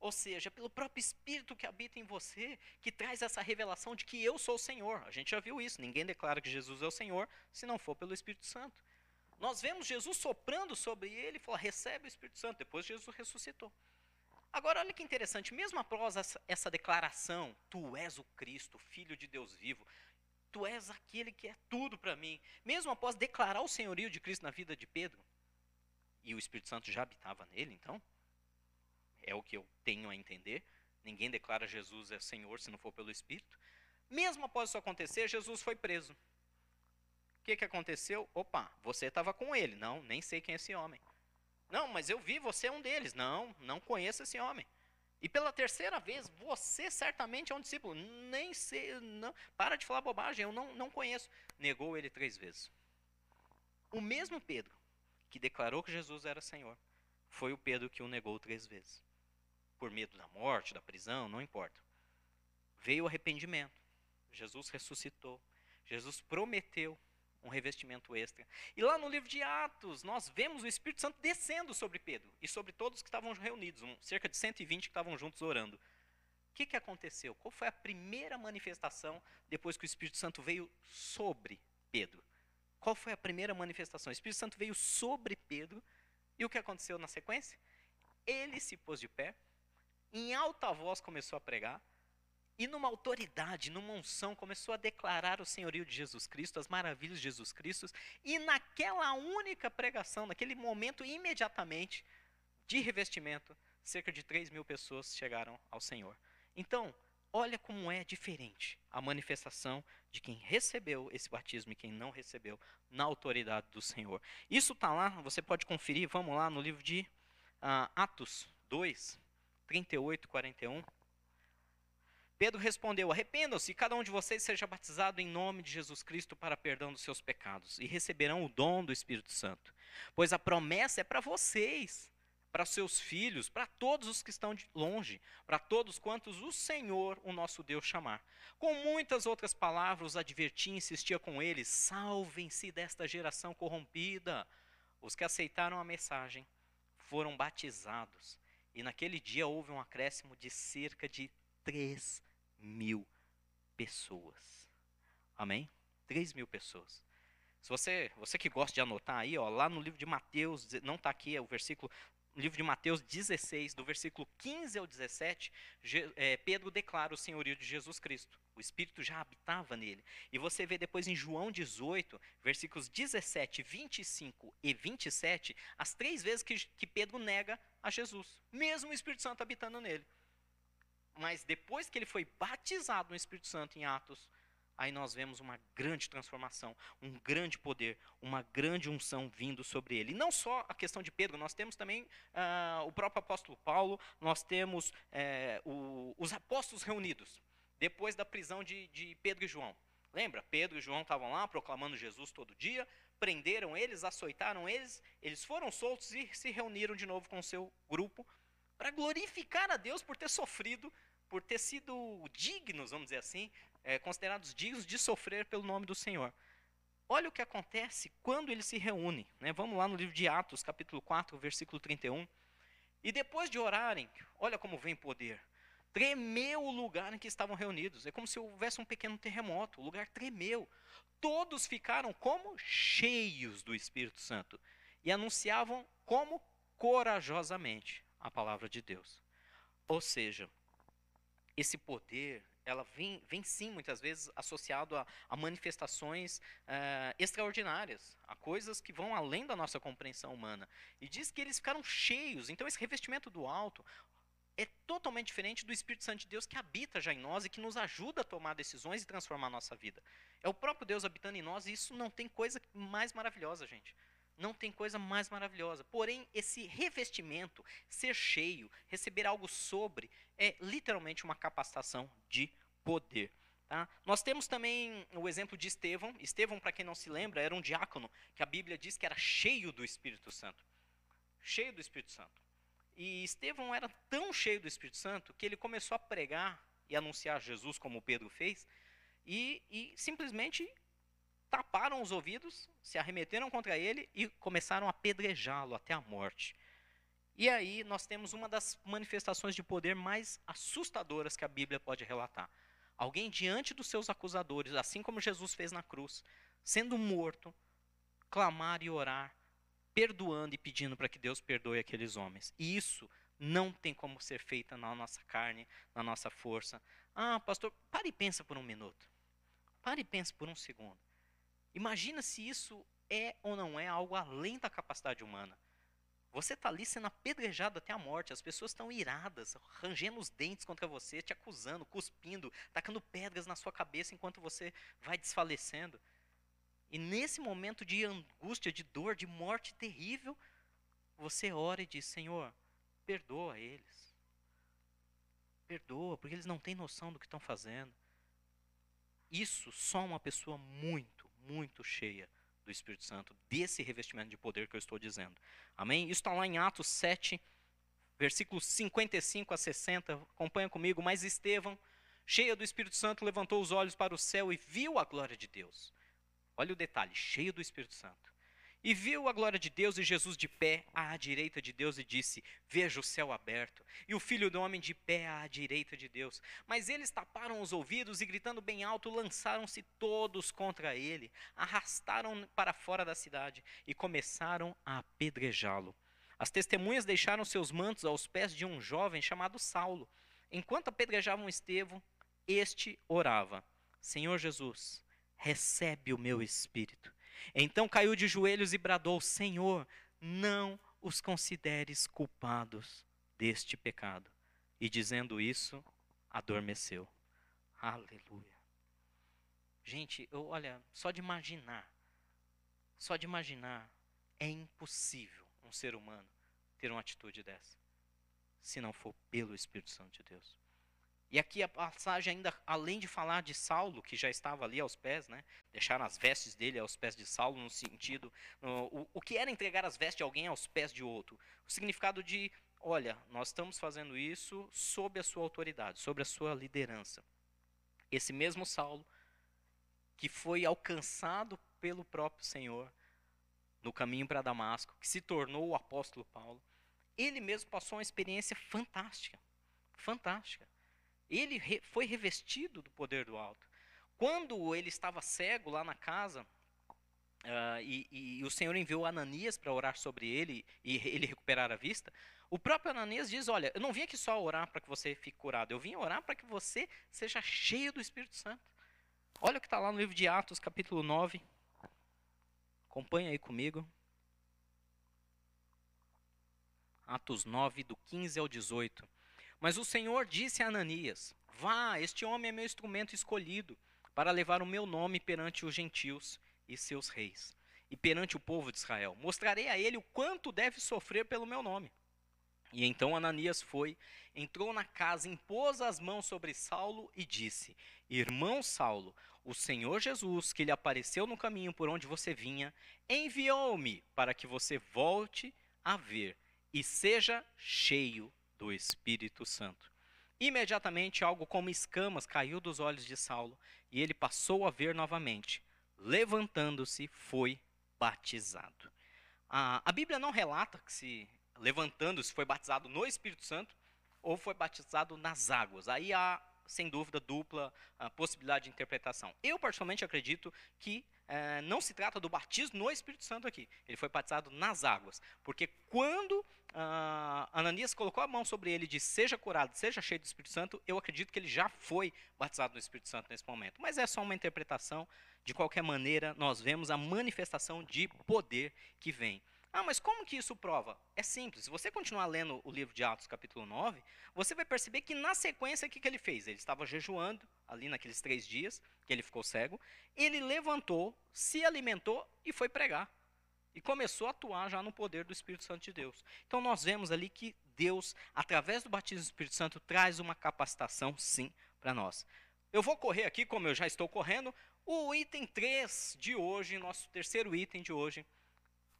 [SPEAKER 4] Ou seja, pelo próprio Espírito que habita em você, que traz essa revelação de que eu sou o Senhor. A gente já viu isso. Ninguém declara que Jesus é o Senhor se não for pelo Espírito Santo. Nós vemos Jesus soprando sobre ele e falou: recebe o Espírito Santo. Depois Jesus ressuscitou. Agora, olha que interessante, mesmo após essa, declaração, tu és o Cristo, Filho de Deus vivo, tu és aquele que é tudo para mim, mesmo após declarar o senhorio de Cristo na vida de Pedro, e o Espírito Santo já habitava nele, então, é o que eu tenho a entender, ninguém declara Jesus é Senhor se não for pelo Espírito. Mesmo após isso acontecer, Jesus foi preso. O que, que aconteceu? Opa, você estava com ele. Não, nem sei quem é esse homem. Não, mas eu vi, você é um deles. Não, não conheço esse homem. E pela terceira vez, você certamente é um discípulo. Nem sei, não, para de falar bobagem, eu não, não conheço. Negou ele três vezes. O mesmo Pedro que declarou que Jesus era Senhor, foi o Pedro que o negou três vezes. Por medo da morte, da prisão, não importa. Veio o arrependimento. Jesus ressuscitou. Jesus prometeu um revestimento extra. E lá no livro de Atos, nós vemos o Espírito Santo descendo sobre Pedro e sobre todos que estavam reunidos, um, cerca de 120 que estavam juntos orando. O que, que aconteceu? Qual foi a primeira manifestação depois que o Espírito Santo veio sobre Pedro? Qual foi a primeira manifestação? O Espírito Santo veio sobre Pedro e o que aconteceu na sequência? Ele se pôs de pé, em alta voz começou a pregar, e numa autoridade, numa unção, começou a declarar o senhorio de Jesus Cristo, as maravilhas de Jesus Cristo, e naquela única pregação, naquele momento, imediatamente, de revestimento, cerca de 3 mil pessoas chegaram ao Senhor. Então, olha como é diferente a manifestação de quem recebeu esse batismo e quem não recebeu na autoridade do Senhor. Isso está lá, você pode conferir, vamos lá no livro de uh, Atos 2, 38 e 41. Pedro respondeu: Arrependam-se, cada um de vocês seja batizado em nome de Jesus Cristo para perdão dos seus pecados, e receberão o dom do Espírito Santo. Pois a promessa é para vocês, para seus filhos, para todos os que estão longe, para todos quantos o Senhor, o nosso Deus, chamar. Com muitas outras palavras, advertia e insistia com eles: salvem-se desta geração corrompida. Os que aceitaram a mensagem foram batizados, e naquele dia houve um acréscimo de cerca de 3 mil pessoas. Amém? 3 mil pessoas. Se você, você que gosta de anotar aí, ó, lá no livro de Mateus, não está aqui, é o versículo, no livro de Mateus 16, do versículo 15 ao 17, é, Pedro declara o senhorio de Jesus Cristo. O Espírito já habitava nele. E você vê depois em João 18, versículos 17, 25 e 27, as três vezes que, que Pedro nega a Jesus, mesmo o Espírito Santo habitando nele. Mas depois que ele foi batizado no Espírito Santo em Atos, aí nós vemos uma grande transformação, um grande poder, uma grande unção vindo sobre ele. E não só a questão de Pedro, nós temos também uh, o próprio apóstolo Paulo, nós temos uh, o, os apóstolos reunidos, depois da prisão de, de Pedro e João. Lembra? Pedro e João estavam lá proclamando Jesus todo dia, prenderam eles, açoitaram eles, eles foram soltos e se reuniram de novo com o seu grupo para glorificar a Deus por ter sofrido por ter sido dignos, vamos dizer assim, é, considerados dignos de sofrer pelo nome do Senhor. Olha o que acontece quando eles se reúnem. Né? Vamos lá no livro de Atos, capítulo 4, versículo 31. E depois de orarem, olha como vem poder. Tremeu o lugar em que estavam reunidos. É como se houvesse um pequeno terremoto. O lugar tremeu. Todos ficaram como cheios do Espírito Santo e anunciavam como corajosamente a palavra de Deus. Ou seja, esse poder, ela vem, vem sim, muitas vezes, associado a, a manifestações uh, extraordinárias, a coisas que vão além da nossa compreensão humana. E diz que eles ficaram cheios. Então, esse revestimento do alto é totalmente diferente do Espírito Santo de Deus que habita já em nós e que nos ajuda a tomar decisões e transformar a nossa vida. É o próprio Deus habitando em nós e isso não tem coisa mais maravilhosa, gente. Não tem coisa mais maravilhosa. Porém, esse revestimento, ser cheio, receber algo sobre, é literalmente uma capacitação de poder. Tá? Nós temos também o exemplo de Estevão. Estevão, para quem não se lembra, era um diácono que a Bíblia diz que era cheio do Espírito Santo. Cheio do Espírito Santo. E Estevão era tão cheio do Espírito Santo que ele começou a pregar e anunciar Jesus, como Pedro fez, e, e simplesmente taparam os ouvidos, se arremeteram contra ele e começaram a apedrejá-lo até a morte. E aí nós temos uma das manifestações de poder mais assustadoras que a Bíblia pode relatar. Alguém diante dos seus acusadores, assim como Jesus fez na cruz, sendo morto, clamar e orar, perdoando e pedindo para que Deus perdoe aqueles homens. E isso não tem como ser feita na nossa carne, na nossa força. Ah, pastor, pare e pensa por um minuto. Pare e pensa por um segundo. Imagina se isso é ou não é algo além da capacidade humana. Você está ali sendo apedrejado até a morte, as pessoas estão iradas, rangendo os dentes contra você, te acusando, cuspindo, tacando pedras na sua cabeça enquanto você vai desfalecendo. E nesse momento de angústia, de dor, de morte terrível, você ora e diz: Senhor, perdoa eles. Perdoa, porque eles não têm noção do que estão fazendo. Isso só uma pessoa muito, muito cheia do Espírito Santo, desse revestimento de poder que eu estou dizendo. Amém? Isso está lá em Atos 7, versículos 55 a 60. Acompanha comigo. Mas Estevão, cheio do Espírito Santo, levantou os olhos para o céu e viu a glória de Deus. Olha o detalhe, cheio do Espírito Santo. E viu a glória de Deus e Jesus de pé à direita de Deus e disse: Veja o céu aberto e o filho do homem de pé à direita de Deus. Mas eles taparam os ouvidos e, gritando bem alto, lançaram-se todos contra ele, arrastaram para fora da cidade e começaram a apedrejá-lo. As testemunhas deixaram seus mantos aos pés de um jovem chamado Saulo. Enquanto apedrejavam Estevão, este orava: Senhor Jesus, recebe o meu espírito. Então caiu de joelhos e bradou: Senhor, não os consideres culpados deste pecado. E dizendo isso, adormeceu. Aleluia. Gente, eu, olha, só de imaginar, só de imaginar, é impossível um ser humano ter uma atitude dessa, se não for pelo Espírito Santo de Deus. E aqui a passagem ainda, além de falar de Saulo, que já estava ali aos pés, né? Deixaram as vestes dele aos pés de Saulo, no sentido. No, o, o que era entregar as vestes de alguém aos pés de outro? O significado de, olha, nós estamos fazendo isso sob a sua autoridade, sobre a sua liderança. Esse mesmo Saulo, que foi alcançado pelo próprio Senhor no caminho para Damasco, que se tornou o apóstolo Paulo, ele mesmo passou uma experiência fantástica. Fantástica ele re, foi revestido do poder do alto. Quando ele estava cego lá na casa, uh, e, e, o Senhor enviou Ananias para orar sobre ele e ele recuperar a vista, o próprio Ananias diz: Olha, eu não vim aqui só orar para que você fique curado, eu vim orar para que você seja cheio do Espírito Santo. Olha o que está lá no livro de Atos, capítulo 9. Acompanha aí comigo. Atos 9, do 15 ao 18. Mas o Senhor disse a Ananias: Vá, este homem é meu instrumento escolhido para levar o meu nome perante os gentios e seus reis, e perante o povo de Israel. Mostrarei a ele o quanto deve sofrer pelo meu nome. E então Ananias foi, entrou na casa, impôs as mãos sobre Saulo e disse: Irmão Saulo, o Senhor Jesus, que lhe apareceu no caminho por onde você vinha, enviou-me para que você volte a ver e seja cheio do Espírito Santo. Imediatamente algo como escamas caiu dos olhos de Saulo e ele passou a ver novamente. Levantando-se, foi batizado. A, a Bíblia não relata que se levantando-se foi batizado no Espírito Santo ou foi batizado nas águas. Aí há, sem dúvida, dupla possibilidade de interpretação. Eu, particularmente, acredito que é, não se trata do batismo no Espírito Santo aqui. Ele foi batizado nas águas. Porque quando ah, Ananias colocou a mão sobre ele e disse: Seja curado, seja cheio do Espírito Santo, eu acredito que ele já foi batizado no Espírito Santo nesse momento. Mas é só uma interpretação. De qualquer maneira, nós vemos a manifestação de poder que vem. Ah, mas como que isso prova? É simples. Se você continuar lendo o livro de Atos, capítulo 9, você vai perceber que na sequência, o que, que ele fez? Ele estava jejuando, ali naqueles três dias, que ele ficou cego. Ele levantou, se alimentou e foi pregar. E começou a atuar já no poder do Espírito Santo de Deus. Então nós vemos ali que Deus, através do batismo do Espírito Santo, traz uma capacitação, sim, para nós. Eu vou correr aqui, como eu já estou correndo, o item 3 de hoje, nosso terceiro item de hoje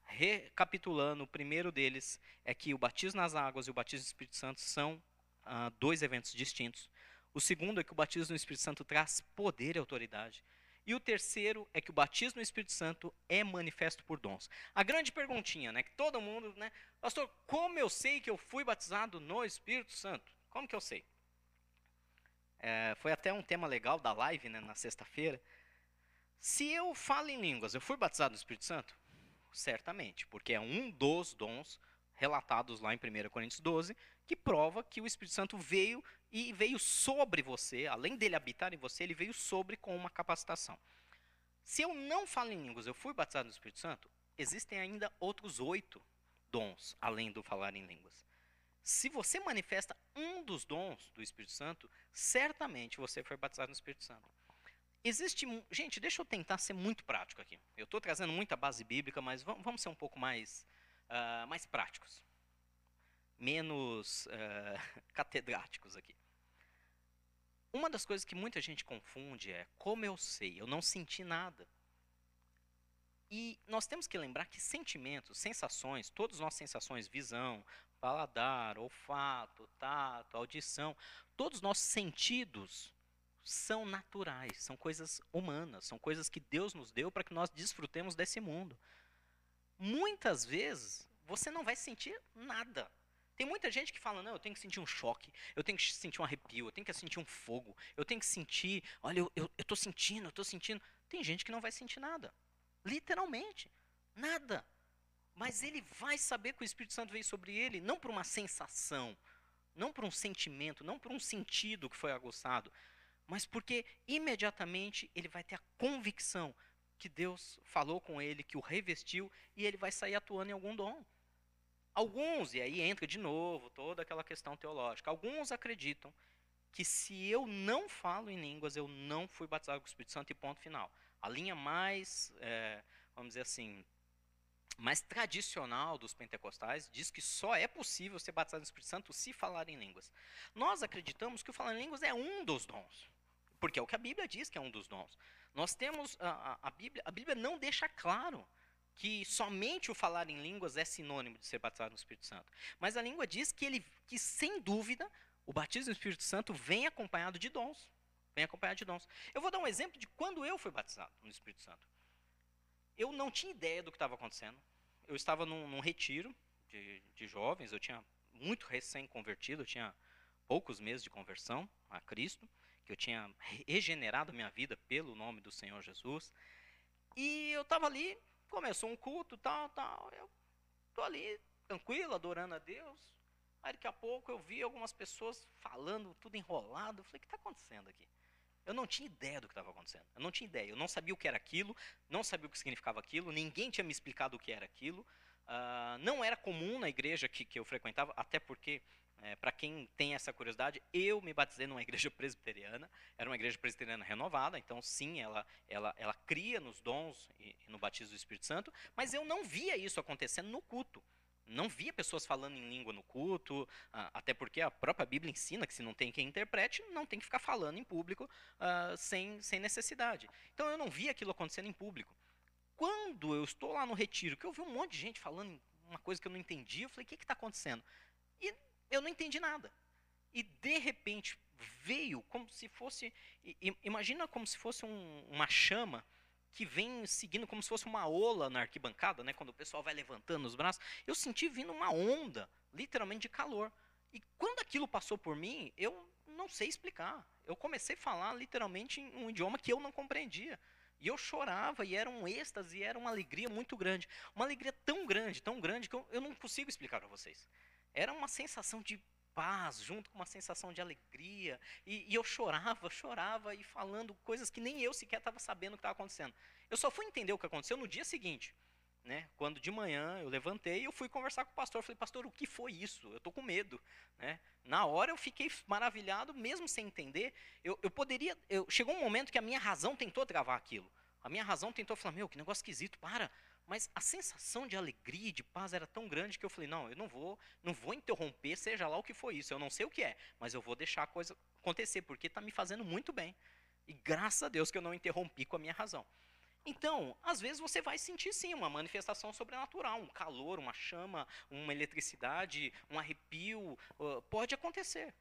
[SPEAKER 4] recapitulando, o primeiro deles é que o batismo nas águas e o batismo do Espírito Santo são ah, dois eventos distintos. O segundo é que o batismo no Espírito Santo traz poder e autoridade. E o terceiro é que o batismo no Espírito Santo é manifesto por dons. A grande perguntinha, né, que todo mundo, né, pastor, como eu sei que eu fui batizado no Espírito Santo? Como que eu sei? É, foi até um tema legal da live, né, na sexta-feira. Se eu falo em línguas, eu fui batizado no Espírito Santo? Certamente, porque é um dos dons relatados lá em 1 Coríntios 12, que prova que o Espírito Santo veio e veio sobre você, além dele habitar em você, ele veio sobre com uma capacitação. Se eu não falo em línguas, eu fui batizado no Espírito Santo, existem ainda outros oito dons, além do falar em línguas. Se você manifesta um dos dons do Espírito Santo, certamente você foi batizado no Espírito Santo. Existe. Gente, deixa eu tentar ser muito prático aqui. Eu estou trazendo muita base bíblica, mas vamos ser um pouco mais, uh, mais práticos. Menos uh, catedráticos aqui. Uma das coisas que muita gente confunde é como eu sei, eu não senti nada. E nós temos que lembrar que sentimentos, sensações, todas as nossas sensações, visão, paladar, olfato, tato, audição, todos os nossos sentidos são naturais, são coisas humanas, são coisas que Deus nos deu para que nós desfrutemos desse mundo. Muitas vezes você não vai sentir nada. Tem muita gente que fala, não, eu tenho que sentir um choque, eu tenho que sentir um arrepio, eu tenho que sentir um fogo, eu tenho que sentir, olha, eu, tô sentindo, eu tô sentindo. Tem gente que não vai sentir nada. Literalmente. Nada. Mas ele vai saber que o Espírito Santo veio sobre ele, não por uma sensação, não por um sentimento, não por um sentido que foi aguçado, mas porque imediatamente ele vai ter a convicção que Deus falou com ele, que o revestiu, e ele vai sair atuando em algum dom. Alguns, e aí entra de novo toda aquela questão teológica, alguns acreditam que se eu não falo em línguas, eu não fui batizado com o Espírito Santo e ponto final. A linha mais, é, vamos dizer assim, mais tradicional dos pentecostais diz que só é possível ser batizado no Espírito Santo se falar em línguas. Nós acreditamos que o falar em línguas é um dos dons, porque é o que a Bíblia diz que é um dos dons. Nós temos a, a, a Bíblia, a Bíblia não deixa claro que somente o falar em línguas é sinônimo de ser batizado no Espírito Santo. Mas a língua diz que ele, que sem dúvida, o batismo no Espírito Santo vem acompanhado de dons. Vem acompanhado de dons. Eu vou dar um exemplo de quando eu fui batizado no Espírito Santo. Eu não tinha ideia do que estava acontecendo. Eu estava num, num retiro de, de, jovens, eu tinha muito recém-convertido, eu tinha poucos meses de conversão a Cristo, que eu tinha regenerado a minha vida pelo nome do Senhor Jesus. E eu estava ali, começou um culto, tal, tal. Eu estou ali, tranquilo, adorando a Deus. Aí daqui a pouco eu vi algumas pessoas falando, tudo enrolado. Eu falei, o que está acontecendo aqui? Eu não tinha ideia do que estava acontecendo. Eu não tinha ideia. Eu não sabia o que era aquilo, não sabia o que significava aquilo, ninguém tinha me explicado o que era aquilo. Uh, não era comum na igreja que, que eu frequentava, até porque, é, para quem tem essa curiosidade, eu me batizei numa igreja presbiteriana, era uma igreja presbiteriana renovada, então sim, ela, ela, ela cria nos dons e, e no batismo do Espírito Santo, mas eu não via isso acontecendo no culto não via pessoas falando em língua no culto, uh, até porque a própria Bíblia ensina que se não tem quem interprete, não tem que ficar falando em público uh, sem, sem necessidade. Então eu não via aquilo acontecendo em público. Quando eu estou lá no retiro, que eu vi um monte de gente falando uma coisa que eu não entendi, eu falei, o que está acontecendo? E eu não entendi nada. E de repente veio como se fosse, imagina como se fosse um, uma chama que vem seguindo como se fosse uma ola na arquibancada, né? Quando o pessoal vai levantando os braços, eu senti vindo uma onda, literalmente de calor. E quando aquilo passou por mim, eu não sei explicar. Eu comecei a falar literalmente em um idioma que eu não compreendia. E eu chorava, e era um êxtase, e era uma alegria muito grande. Uma alegria tão grande, tão grande, que eu, eu não consigo explicar para vocês. Era uma sensação de paz, junto com uma sensação de alegria. E, e eu chorava, chorava e falando coisas que nem eu sequer estava sabendo o que estava acontecendo. Eu só fui entender o que aconteceu no dia seguinte. Né? Quando de manhã eu levantei, eu fui conversar com o pastor, falei, pastor, o que foi isso? Eu estou com medo, né? Na hora eu fiquei maravilhado, mesmo sem entender. Eu, eu poderia, eu, chegou um momento que a minha razão tentou travar aquilo. A minha razão tentou falar, meu, que negócio esquisito, para, mas a sensação de alegria e de paz era tão grande que eu falei: não, eu não vou, não vou interromper, seja lá o que for isso. Eu não sei o que é, mas eu vou deixar a coisa acontecer, porque está me fazendo muito bem. E graças a Deus que eu não interrompi com a minha razão. Então, às vezes você vai sentir sim uma manifestação sobrenatural, um calor, uma chama, uma eletricidade, um arrepio, uh, pode acontecer.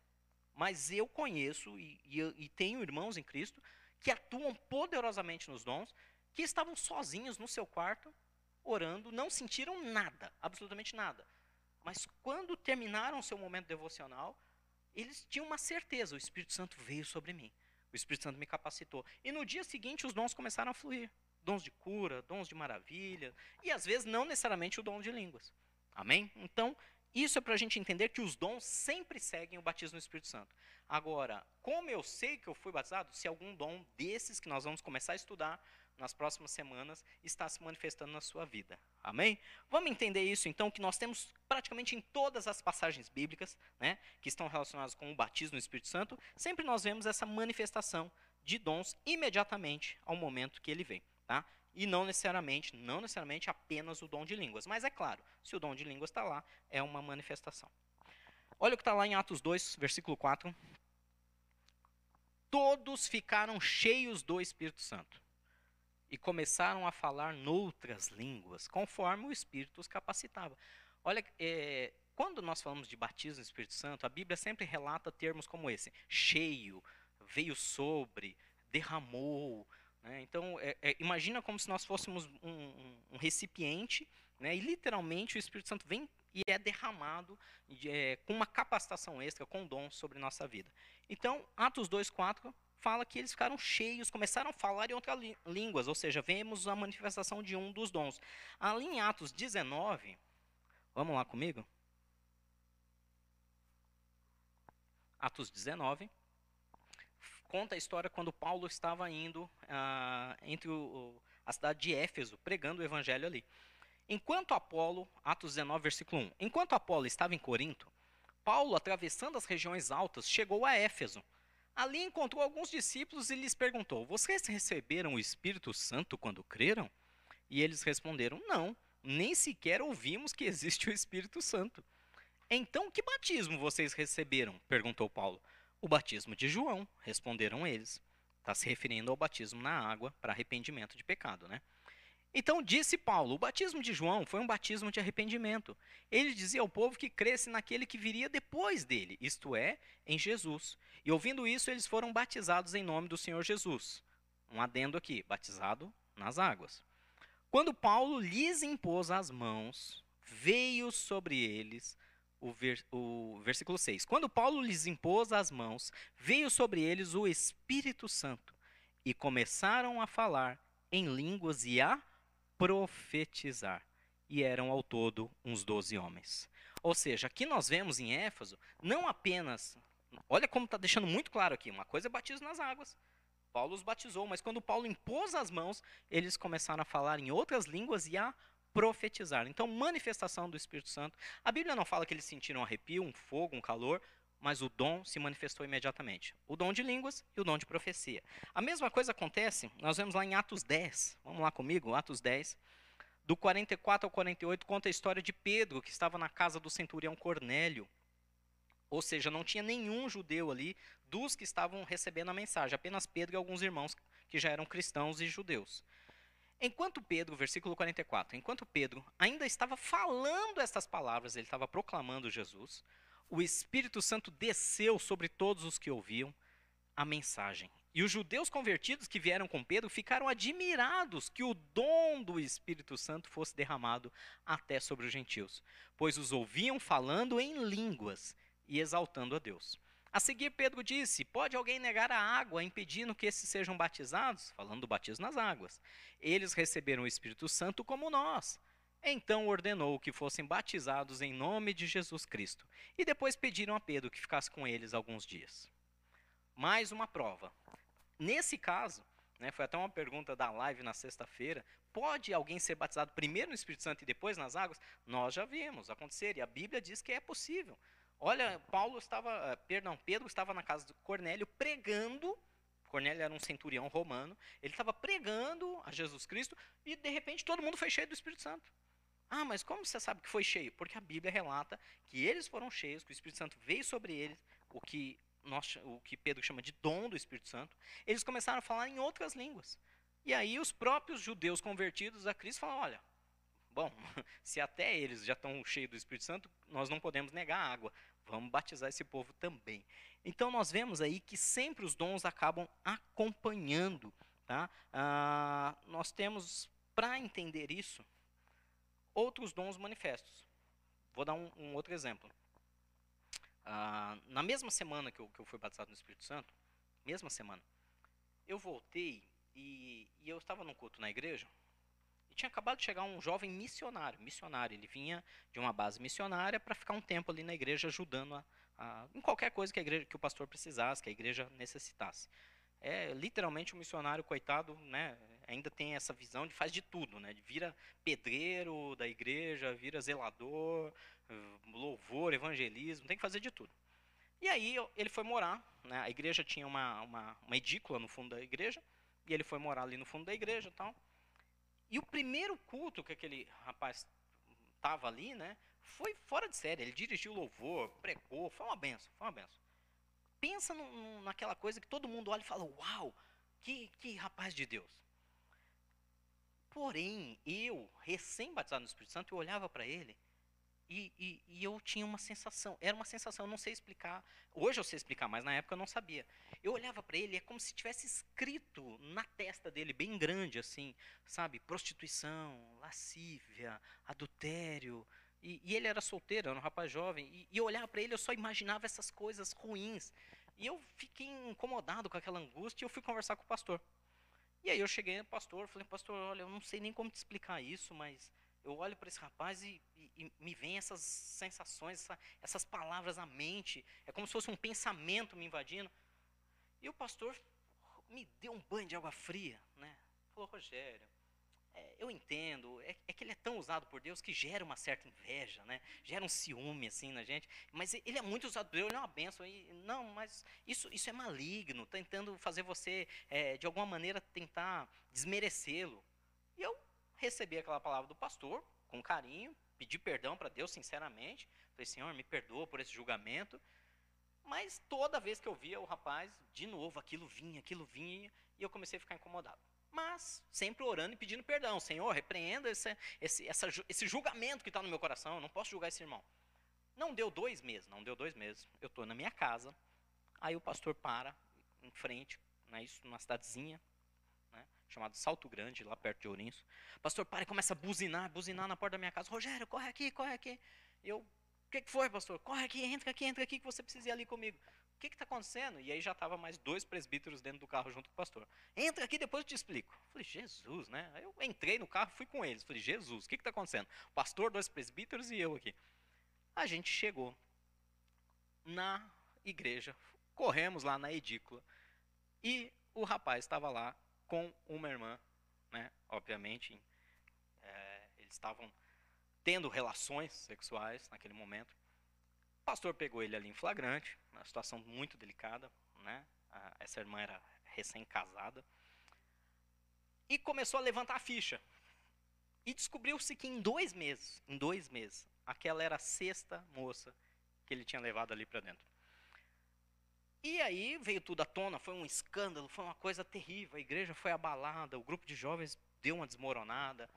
[SPEAKER 4] mas eu conheço e, e, e tenho irmãos em Cristo que atuam poderosamente nos dons, que estavam sozinhos no seu quarto, orando, não sentiram nada, absolutamente nada. Mas quando terminaram seu momento devocional, eles tinham uma certeza: o Espírito Santo veio sobre mim. O Espírito Santo me capacitou. E no dia seguinte, os dons começaram a fluir dons de cura, dons de maravilha, e às vezes não necessariamente o dom de línguas. Amém? Então, isso é para a gente entender que os dons sempre seguem o batismo no Espírito Santo. Agora, como eu sei que eu fui batizado, se algum dom desses que nós vamos começar a estudar nas próximas semanas está se manifestando na sua vida. Amém? Vamos entender isso então, que nós temos praticamente em todas as passagens bíblicas, né, que estão relacionadas com o batismo no Espírito Santo, sempre nós vemos essa manifestação de dons imediatamente ao momento que ele vem. Tá? E não necessariamente, não necessariamente apenas o dom de línguas. Mas é claro, se o dom de línguas está lá, é uma manifestação. Olha o que está lá em Atos 2, versículo 4. Todos ficaram cheios do Espírito Santo e começaram a falar noutras línguas, conforme o Espírito os capacitava. Olha, é, quando nós falamos de batismo no Espírito Santo, a Bíblia sempre relata termos como esse: cheio, veio sobre, derramou, né? Então, é, é, imagina como se nós fôssemos um, um, um recipiente, né? e literalmente o Espírito Santo vem e é derramado é, com uma capacitação extra, com dom sobre nossa vida. Então, Atos 2,4 fala que eles ficaram cheios, começaram a falar em outras línguas, ou seja, vemos a manifestação de um dos dons. Ali em Atos 19, vamos lá comigo? Atos 19 conta a história quando Paulo estava indo ah, entre o, a cidade de Éfeso, pregando o evangelho ali. Enquanto Apolo, Atos 19, versículo 1, enquanto Apolo estava em Corinto, Paulo, atravessando as regiões altas, chegou a Éfeso. Ali encontrou alguns discípulos e lhes perguntou: Vocês receberam o Espírito Santo quando creram? E eles responderam: Não, nem sequer ouvimos que existe o Espírito Santo. Então, que batismo vocês receberam? perguntou Paulo. O batismo de João, responderam eles. Está se referindo ao batismo na água para arrependimento de pecado, né? Então disse Paulo: o batismo de João foi um batismo de arrependimento. Ele dizia ao povo que cresce naquele que viria depois dele, isto é, em Jesus. E ouvindo isso, eles foram batizados em nome do Senhor Jesus. Um adendo aqui: batizado nas águas. Quando Paulo lhes impôs as mãos, veio sobre eles o, ver, o versículo 6. Quando Paulo lhes impôs as mãos, veio sobre eles o Espírito Santo e começaram a falar em línguas e a profetizar. E eram ao todo uns doze homens. Ou seja, aqui nós vemos em Éfeso não apenas. Olha como está deixando muito claro aqui: uma coisa é batismo nas águas. Paulo os batizou, mas quando Paulo impôs as mãos, eles começaram a falar em outras línguas e a profetizar. Então, manifestação do Espírito Santo. A Bíblia não fala que eles sentiram um arrepio, um fogo, um calor, mas o dom se manifestou imediatamente. O dom de línguas e o dom de profecia. A mesma coisa acontece, nós vemos lá em Atos 10. Vamos lá comigo, Atos 10. Do 44 ao 48 conta a história de Pedro, que estava na casa do centurião Cornélio. Ou seja, não tinha nenhum judeu ali dos que estavam recebendo a mensagem, apenas Pedro e alguns irmãos que já eram cristãos e judeus. Enquanto Pedro, versículo 44, enquanto Pedro ainda estava falando estas palavras, ele estava proclamando Jesus, o Espírito Santo desceu sobre todos os que ouviam a mensagem. E os judeus convertidos que vieram com Pedro ficaram admirados que o dom do Espírito Santo fosse derramado até sobre os gentios, pois os ouviam falando em línguas e exaltando a Deus. A seguir, Pedro disse: Pode alguém negar a água, impedindo que esses sejam batizados? Falando do batismo nas águas. Eles receberam o Espírito Santo como nós. Então ordenou que fossem batizados em nome de Jesus Cristo. E depois pediram a Pedro que ficasse com eles alguns dias. Mais uma prova. Nesse caso, né, foi até uma pergunta da live na sexta-feira: pode alguém ser batizado primeiro no Espírito Santo e depois nas águas? Nós já vimos acontecer, e a Bíblia diz que é possível. Olha, Paulo estava, eh, perdão, Pedro estava na casa de Cornélio pregando. Cornélio era um centurião romano. Ele estava pregando a Jesus Cristo e de repente todo mundo foi cheio do Espírito Santo. Ah, mas como você sabe que foi cheio? Porque a Bíblia relata que eles foram cheios, que o Espírito Santo veio sobre eles, o que nós, o que Pedro chama de dom do Espírito Santo. Eles começaram a falar em outras línguas. E aí os próprios judeus convertidos a Cristo falaram: olha, bom, se até eles já estão cheios do Espírito Santo, nós não podemos negar a água. Vamos batizar esse povo também. Então nós vemos aí que sempre os dons acabam acompanhando. Tá? Ah, nós temos, para entender isso, outros dons manifestos. Vou dar um, um outro exemplo. Ah, na mesma semana que eu, que eu fui batizado no Espírito Santo, mesma semana, eu voltei e, e eu estava num culto na igreja e tinha acabado de chegar um jovem missionário. Missionário, ele vinha de uma base missionária para ficar um tempo ali na igreja ajudando a, a, em qualquer coisa que, a igreja, que o pastor precisasse, que a igreja necessitasse. É literalmente um missionário, coitado, né? Ainda tem essa visão de faz de tudo, né? Vira pedreiro da igreja, vira zelador, louvor, evangelismo, tem que fazer de tudo. E aí ele foi morar, né? A igreja tinha uma, uma, uma edícula no fundo da igreja, e ele foi morar ali no fundo da igreja, tal. E o primeiro culto que aquele rapaz estava ali, né? Foi fora de série. Ele dirigiu louvor, pregou, foi uma benção, foi uma benção. Pensa no, naquela coisa que todo mundo olha e fala: Uau, que, que rapaz de Deus. Porém, eu, recém-batizado no Espírito Santo, eu olhava para ele e, e, e, eu tinha uma sensação. Era uma sensação, eu não sei explicar. Hoje eu sei explicar, mas na época eu não sabia. Eu olhava para ele, é como se tivesse escrito na testa dele, bem grande, assim, sabe? Prostituição, lascívia, adultério, e, e, ele era solteiro, era um rapaz jovem. E, e eu olhava para ele, eu só imaginava essas coisas ruins. E eu fiquei incomodado com aquela angústia e eu fui conversar com o pastor. E aí eu cheguei no pastor, falei, pastor, olha, eu não sei nem como te explicar isso, mas eu olho para esse rapaz e, e, e, me vem essas sensações, essa, essas palavras à mente. É como se fosse um pensamento me invadindo. E o pastor me deu um banho de água fria, né? Falou, Rogério, é, eu entendo, é, é, que ele é tão usado por Deus que gera uma certa inveja, né? Gera um ciúme assim na gente. Mas ele é muito usado por Deus, ele é uma benção. E, não, mas isso, isso é maligno, tentando fazer você, é, de alguma maneira, tentar desmerecê-lo. E eu recebi aquela palavra do pastor com carinho, pedi perdão para Deus, sinceramente. Falei, Senhor, me perdoa por esse julgamento. Mas toda vez que eu via o rapaz, de novo, aquilo vinha, aquilo vinha, e eu comecei a ficar incomodado mas sempre orando e pedindo perdão. Senhor, repreenda esse, esse, essa, esse julgamento que está no meu coração, eu não posso julgar esse irmão. Não deu dois meses, não deu dois meses. Eu estou na minha casa, aí o pastor para em frente, né, isso numa cidadezinha, né, chamada Salto Grande, lá perto de Ourinhos. O pastor para e começa a buzinar, buzinar na porta da minha casa. Rogério, corre aqui, corre aqui. Eu, o que, que foi, pastor? Corre aqui, entra aqui, entra aqui, que você precisa ir ali comigo. O que está acontecendo? E aí já estava mais dois presbíteros dentro do carro junto com o pastor. Entra aqui, depois eu te explico. Eu falei, Jesus, né? Aí eu entrei no carro fui com eles. Falei, Jesus, o que está acontecendo? O pastor, dois presbíteros e eu aqui. A gente chegou na igreja, corremos lá na edícula. E o rapaz estava lá com uma irmã, né? Obviamente, é, eles estavam tendo relações sexuais naquele momento pastor pegou ele ali em flagrante, uma situação muito delicada, né? Essa irmã era recém-casada. E começou a levantar a ficha. E descobriu-se que em dois meses, em dois meses, aquela era a sexta moça que ele tinha levado ali para dentro. E aí veio tudo à tona, foi um escândalo, foi uma coisa terrível. A igreja foi abalada, o grupo de jovens deu uma desmoronada.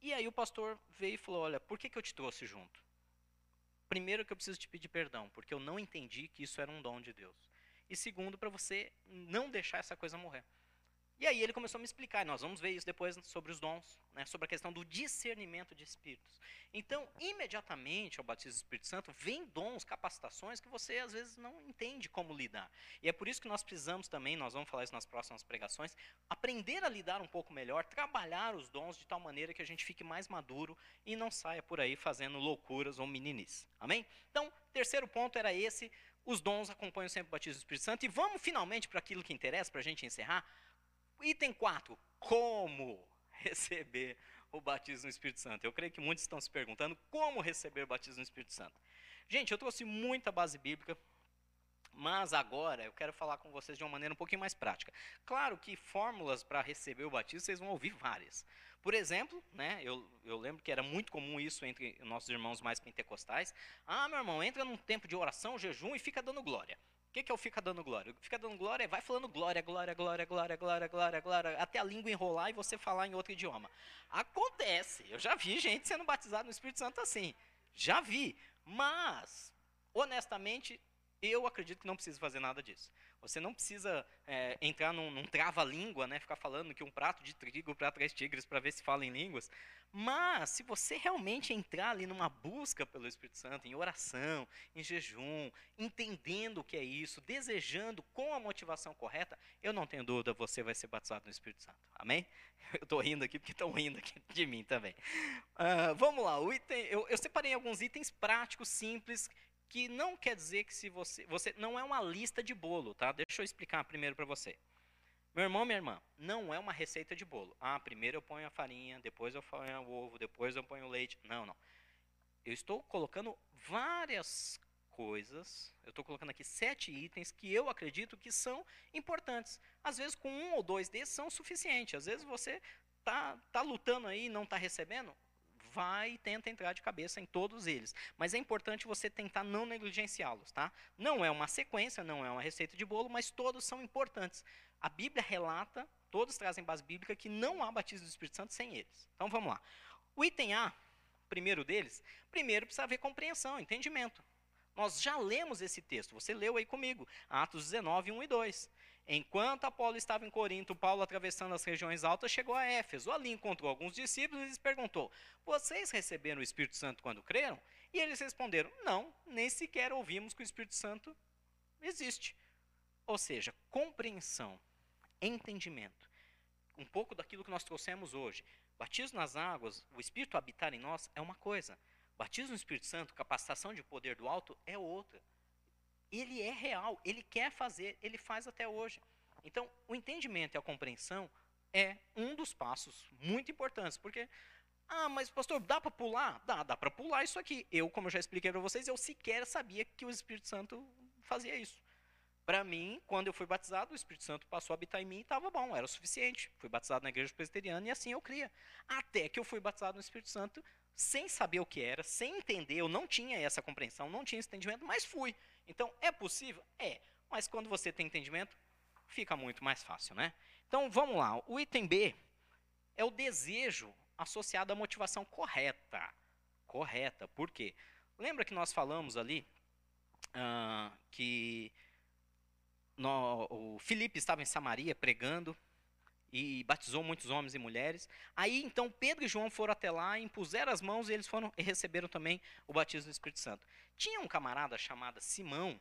[SPEAKER 4] E aí o pastor veio e falou: Olha, por que, que eu te trouxe junto? Primeiro que eu preciso te pedir perdão, porque eu não entendi que isso era um dom de Deus. E segundo, para você não deixar essa coisa morrer. E aí ele começou a me explicar, nós vamos ver isso depois sobre os dons, né, sobre a questão do discernimento de espíritos. Então, imediatamente ao batismo do Espírito Santo, vem dons, capacitações que você às vezes não entende como lidar. E é por isso que nós precisamos também, nós vamos falar isso nas próximas pregações, aprender a lidar um pouco melhor, trabalhar os dons de tal maneira que a gente fique mais maduro e não saia por aí fazendo loucuras ou meninices. Amém? Então, terceiro ponto era esse, os dons acompanham sempre o batismo do Espírito Santo. E vamos finalmente para aquilo que interessa, para a gente encerrar, Item 4. Como receber o batismo no Espírito Santo? Eu creio que muitos estão se perguntando como receber o batismo no Espírito Santo. Gente, eu trouxe muita base bíblica, mas agora eu quero falar com vocês de uma maneira um pouquinho mais prática. Claro que fórmulas para receber o batismo vocês vão ouvir várias. Por exemplo, né, eu, eu lembro que era muito comum isso entre nossos irmãos mais pentecostais. Ah, meu irmão, entra num tempo de oração, jejum e fica dando glória que, que é o fica dando glória? Fica dando glória é vai falando glória, glória, glória, glória, glória, glória, glória, até a língua enrolar e você falar em outro idioma. Acontece, eu já vi gente sendo batizada no Espírito Santo assim. Já vi. Mas honestamente, eu acredito que não precisa fazer nada disso. Você não precisa é, entrar num, num trava-língua, né, ficar falando que um prato de trigo para três tigres para ver se fala em línguas. Mas, se você realmente entrar ali numa busca pelo Espírito Santo, em oração, em jejum, entendendo o que é isso, desejando com a motivação correta, eu não tenho dúvida, você vai ser batizado no Espírito Santo. Amém? Eu estou rindo aqui porque estão rindo aqui de mim também. Uh, vamos lá, item, eu, eu separei alguns itens práticos, simples, que não quer dizer que se você, você não é uma lista de bolo, tá? Deixa eu explicar primeiro para você. Meu irmão, minha irmã, não é uma receita de bolo. Ah, primeiro eu ponho a farinha, depois eu ponho o ovo, depois eu ponho o leite. Não, não. Eu estou colocando várias coisas. Eu estou colocando aqui sete itens que eu acredito que são importantes. Às vezes, com um ou dois desses são suficientes. Às vezes você tá, tá lutando aí e não está recebendo vai e tenta entrar de cabeça em todos eles. Mas é importante você tentar não negligenciá-los, tá? Não é uma sequência, não é uma receita de bolo, mas todos são importantes. A Bíblia relata, todos trazem base bíblica, que não há batismo do Espírito Santo sem eles. Então vamos lá. O item A, primeiro deles, primeiro precisa haver compreensão, entendimento. Nós já lemos esse texto, você leu aí comigo, Atos 19, 1 e 2. Enquanto Apolo estava em Corinto, Paulo, atravessando as regiões altas, chegou a Éfeso. Ali encontrou alguns discípulos e lhes perguntou: Vocês receberam o Espírito Santo quando creram? E eles responderam: Não, nem sequer ouvimos que o Espírito Santo existe. Ou seja, compreensão, entendimento. Um pouco daquilo que nós trouxemos hoje. Batismo nas águas, o Espírito habitar em nós é uma coisa. Batismo no Espírito Santo, capacitação de poder do alto é outra ele é real, ele quer fazer, ele faz até hoje. Então, o entendimento e a compreensão é um dos passos muito importantes, porque ah, mas pastor, dá para pular? Dá, dá para pular isso aqui. Eu, como eu já expliquei para vocês, eu sequer sabia que o Espírito Santo fazia isso. Para mim, quando eu fui batizado, o Espírito Santo passou a habitar em mim e estava bom, era o suficiente. Fui batizado na igreja presbiteriana e assim eu cria. Até que eu fui batizado no Espírito Santo sem saber o que era, sem entender, eu não tinha essa compreensão, não tinha esse entendimento, mas fui. Então, é possível? É. Mas quando você tem entendimento, fica muito mais fácil, né? Então, vamos lá. O item B é o desejo associado à motivação correta. Correta. Por quê? Lembra que nós falamos ali uh, que no, o Filipe estava em Samaria pregando e batizou muitos homens e mulheres. Aí então Pedro e João foram até lá, impuseram as mãos e eles foram e receberam também o batismo do Espírito Santo. Tinha um camarada chamado Simão,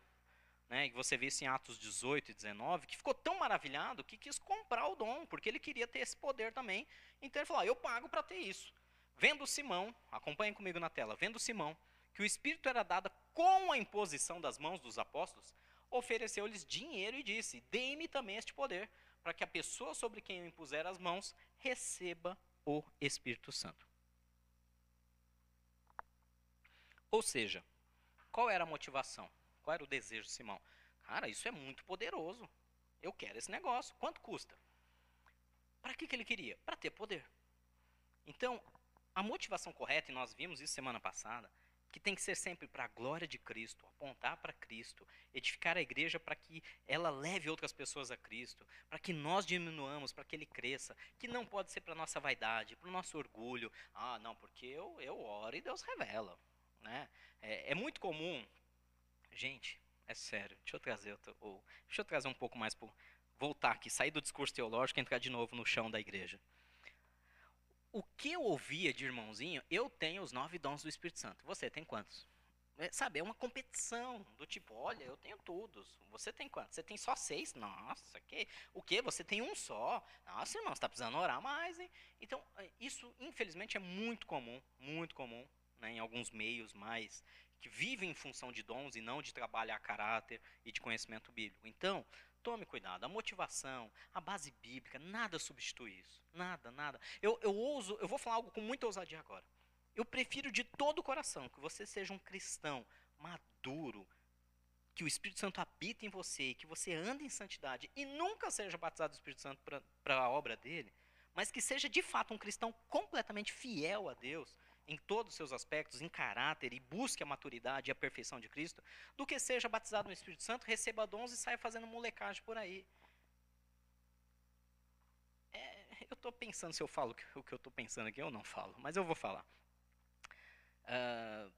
[SPEAKER 4] né, que você vê isso em Atos 18 e 19, que ficou tão maravilhado que quis comprar o dom, porque ele queria ter esse poder também. Então ele falou: ah, Eu pago para ter isso. Vendo Simão, acompanhem comigo na tela, vendo Simão, que o Espírito era dado com a imposição das mãos dos apóstolos, ofereceu-lhes dinheiro e disse: Dê-me também este poder, para que a pessoa sobre quem eu impuser as mãos receba o Espírito Santo. Ou seja, qual era a motivação? Qual era o desejo de Simão? Cara, isso é muito poderoso. Eu quero esse negócio. Quanto custa? Para que, que ele queria? Para ter poder. Então, a motivação correta, e nós vimos isso semana passada, que tem que ser sempre para a glória de Cristo, apontar para Cristo, edificar a igreja para que ela leve outras pessoas a Cristo, para que nós diminuamos, para que ele cresça, que não pode ser para nossa vaidade, para o nosso orgulho. Ah, não, porque eu, eu oro e Deus revela. Né? É, é muito comum, gente, é sério, deixa eu trazer, ou, deixa eu trazer um pouco mais, por, voltar aqui, sair do discurso teológico e entrar de novo no chão da igreja o que eu ouvia de irmãozinho, eu tenho os nove dons do Espírito Santo. Você tem quantos? É, sabe, é uma competição do tipo, olha, eu tenho todos. Você tem quantos? Você tem só seis? Nossa, que, o que? Você tem um só? Nossa, irmão, você está precisando orar mais, hein? Então, é, isso, infelizmente, é muito comum, muito comum, né, em alguns meios mais que vivem em função de dons e não de trabalhar caráter e de conhecimento bíblico. Então, Tome cuidado. A motivação, a base bíblica, nada substitui isso. Nada, nada. Eu, eu ouso, eu vou falar algo com muita ousadia agora. Eu prefiro de todo o coração que você seja um cristão maduro, que o Espírito Santo habita em você, que você ande em santidade e nunca seja batizado do Espírito Santo para a obra dele, mas que seja de fato um cristão completamente fiel a Deus, em todos os seus aspectos, em caráter, e busque a maturidade e a perfeição de Cristo, do que seja batizado no Espírito Santo, receba dons e saia fazendo molecagem por aí. É, eu estou pensando se eu falo o que eu estou pensando aqui ou não falo, mas eu vou falar. Uh,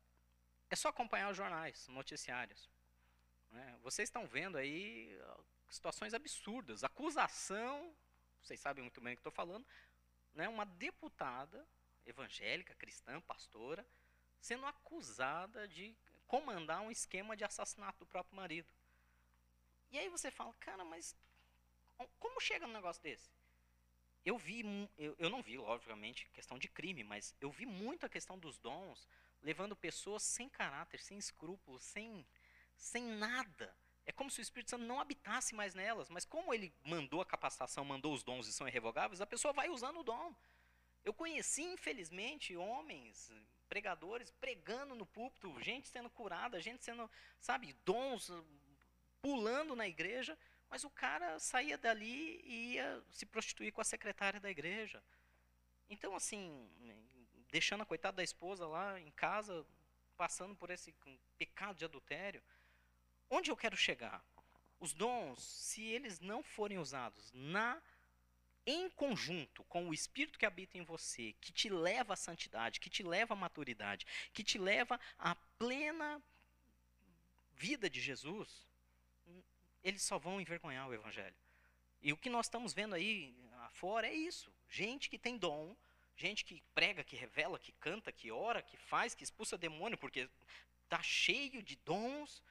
[SPEAKER 4] É só acompanhar os jornais, noticiários. né? Vocês estão vendo aí situações absurdas. Acusação, vocês sabem muito bem o que estou falando, né? uma deputada evangélica, cristã, pastora, sendo acusada de comandar um esquema de assassinato do próprio marido. E aí você fala, cara, mas como chega num negócio desse? Eu vi, eu, eu não vi, logicamente, questão de crime, mas eu vi muito a questão dos dons levando pessoas sem caráter, sem escrúpulos, sem, sem nada. É como se o Espírito Santo não habitasse mais nelas, mas como ele mandou a capacitação, mandou os dons e são irrevogáveis, a pessoa vai usando o dom. Eu conheci, infelizmente, homens, pregadores, pregando no púlpito, gente sendo curada, gente sendo, sabe, dons pulando na igreja, mas o cara saía dali e ia se prostituir com a secretária da igreja. Então, assim, deixando a coitada da esposa lá em casa, passando por esse pecado de adultério. Onde eu quero chegar? Os dons, se eles não forem usados na em conjunto com o espírito que habita em você, que te leva à santidade, que te leva à maturidade, que te leva à plena vida de Jesus, eles só vão envergonhar o evangelho. E o que nós estamos vendo aí afora é isso. Gente que tem dom, gente que prega, que revela, que canta, que ora, que faz, que expulsa demônio, porque está cheio de dons.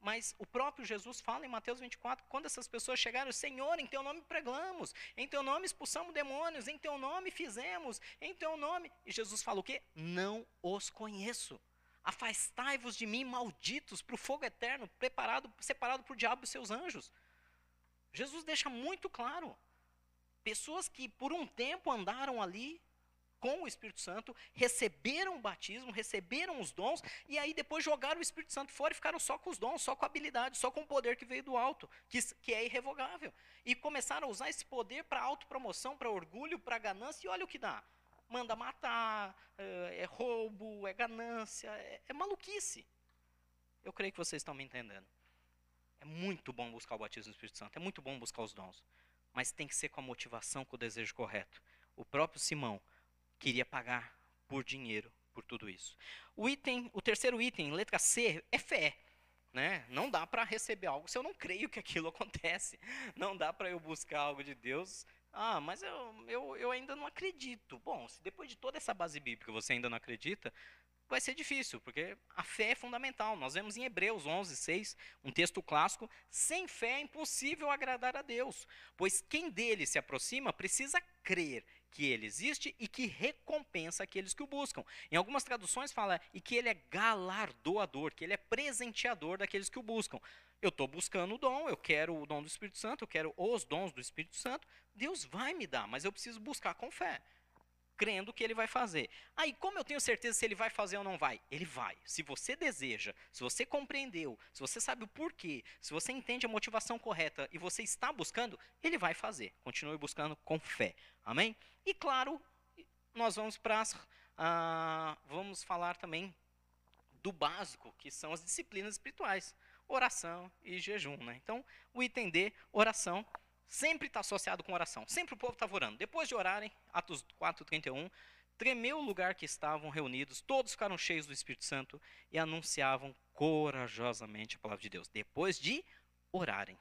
[SPEAKER 4] Mas o próprio Jesus fala em Mateus 24, quando essas pessoas chegaram, Senhor, em teu nome pregamos, em teu nome expulsamos demônios, em teu nome fizemos, em teu nome. E Jesus fala o quê? Não os conheço. Afastai-vos de mim, malditos, para o fogo eterno, preparado, separado para o diabo e seus anjos. Jesus deixa muito claro. Pessoas que por um tempo andaram ali com o Espírito Santo, receberam o batismo, receberam os dons, e aí depois jogaram o Espírito Santo fora e ficaram só com os dons, só com a habilidade, só com o poder que veio do alto, que, que é irrevogável. E começaram a usar esse poder para autopromoção, para orgulho, para ganância, e olha o que dá. Manda matar, é, é roubo, é ganância, é, é maluquice. Eu creio que vocês estão me entendendo. É muito bom buscar o batismo do Espírito Santo, é muito bom buscar os dons, mas tem que ser com a motivação, com o desejo correto. O próprio Simão queria pagar por dinheiro por tudo isso. O item, o terceiro item, letra C, é fé. Né? Não dá para receber algo se eu não creio que aquilo acontece. Não dá para eu buscar algo de Deus. Ah, mas eu, eu, eu ainda não acredito. Bom, se depois de toda essa base bíblica você ainda não acredita, vai ser difícil, porque a fé é fundamental. Nós vemos em Hebreus 11, 6, um texto clássico: sem fé é impossível agradar a Deus, pois quem dele se aproxima precisa crer que ele existe e que recompensa aqueles que o buscam. Em algumas traduções fala e que ele é galardoador, que ele é presenteador daqueles que o buscam. Eu estou buscando o dom, eu quero o dom do Espírito Santo, eu quero os dons do Espírito Santo. Deus vai me dar, mas eu preciso buscar com fé crendo que ele vai fazer. Aí, como eu tenho certeza se ele vai fazer ou não vai? Ele vai. Se você deseja, se você compreendeu, se você sabe o porquê, se você entende a motivação correta e você está buscando, ele vai fazer. Continue buscando com fé. Amém? E claro, nós vamos para ah, vamos falar também do básico, que são as disciplinas espirituais, oração e jejum, né? Então, o item D, oração, sempre está associado com oração. Sempre o povo estava orando. Depois de orarem, Atos 4:31, tremeu o lugar que estavam reunidos, todos ficaram cheios do Espírito Santo e anunciavam corajosamente a palavra de Deus. Depois de orarem.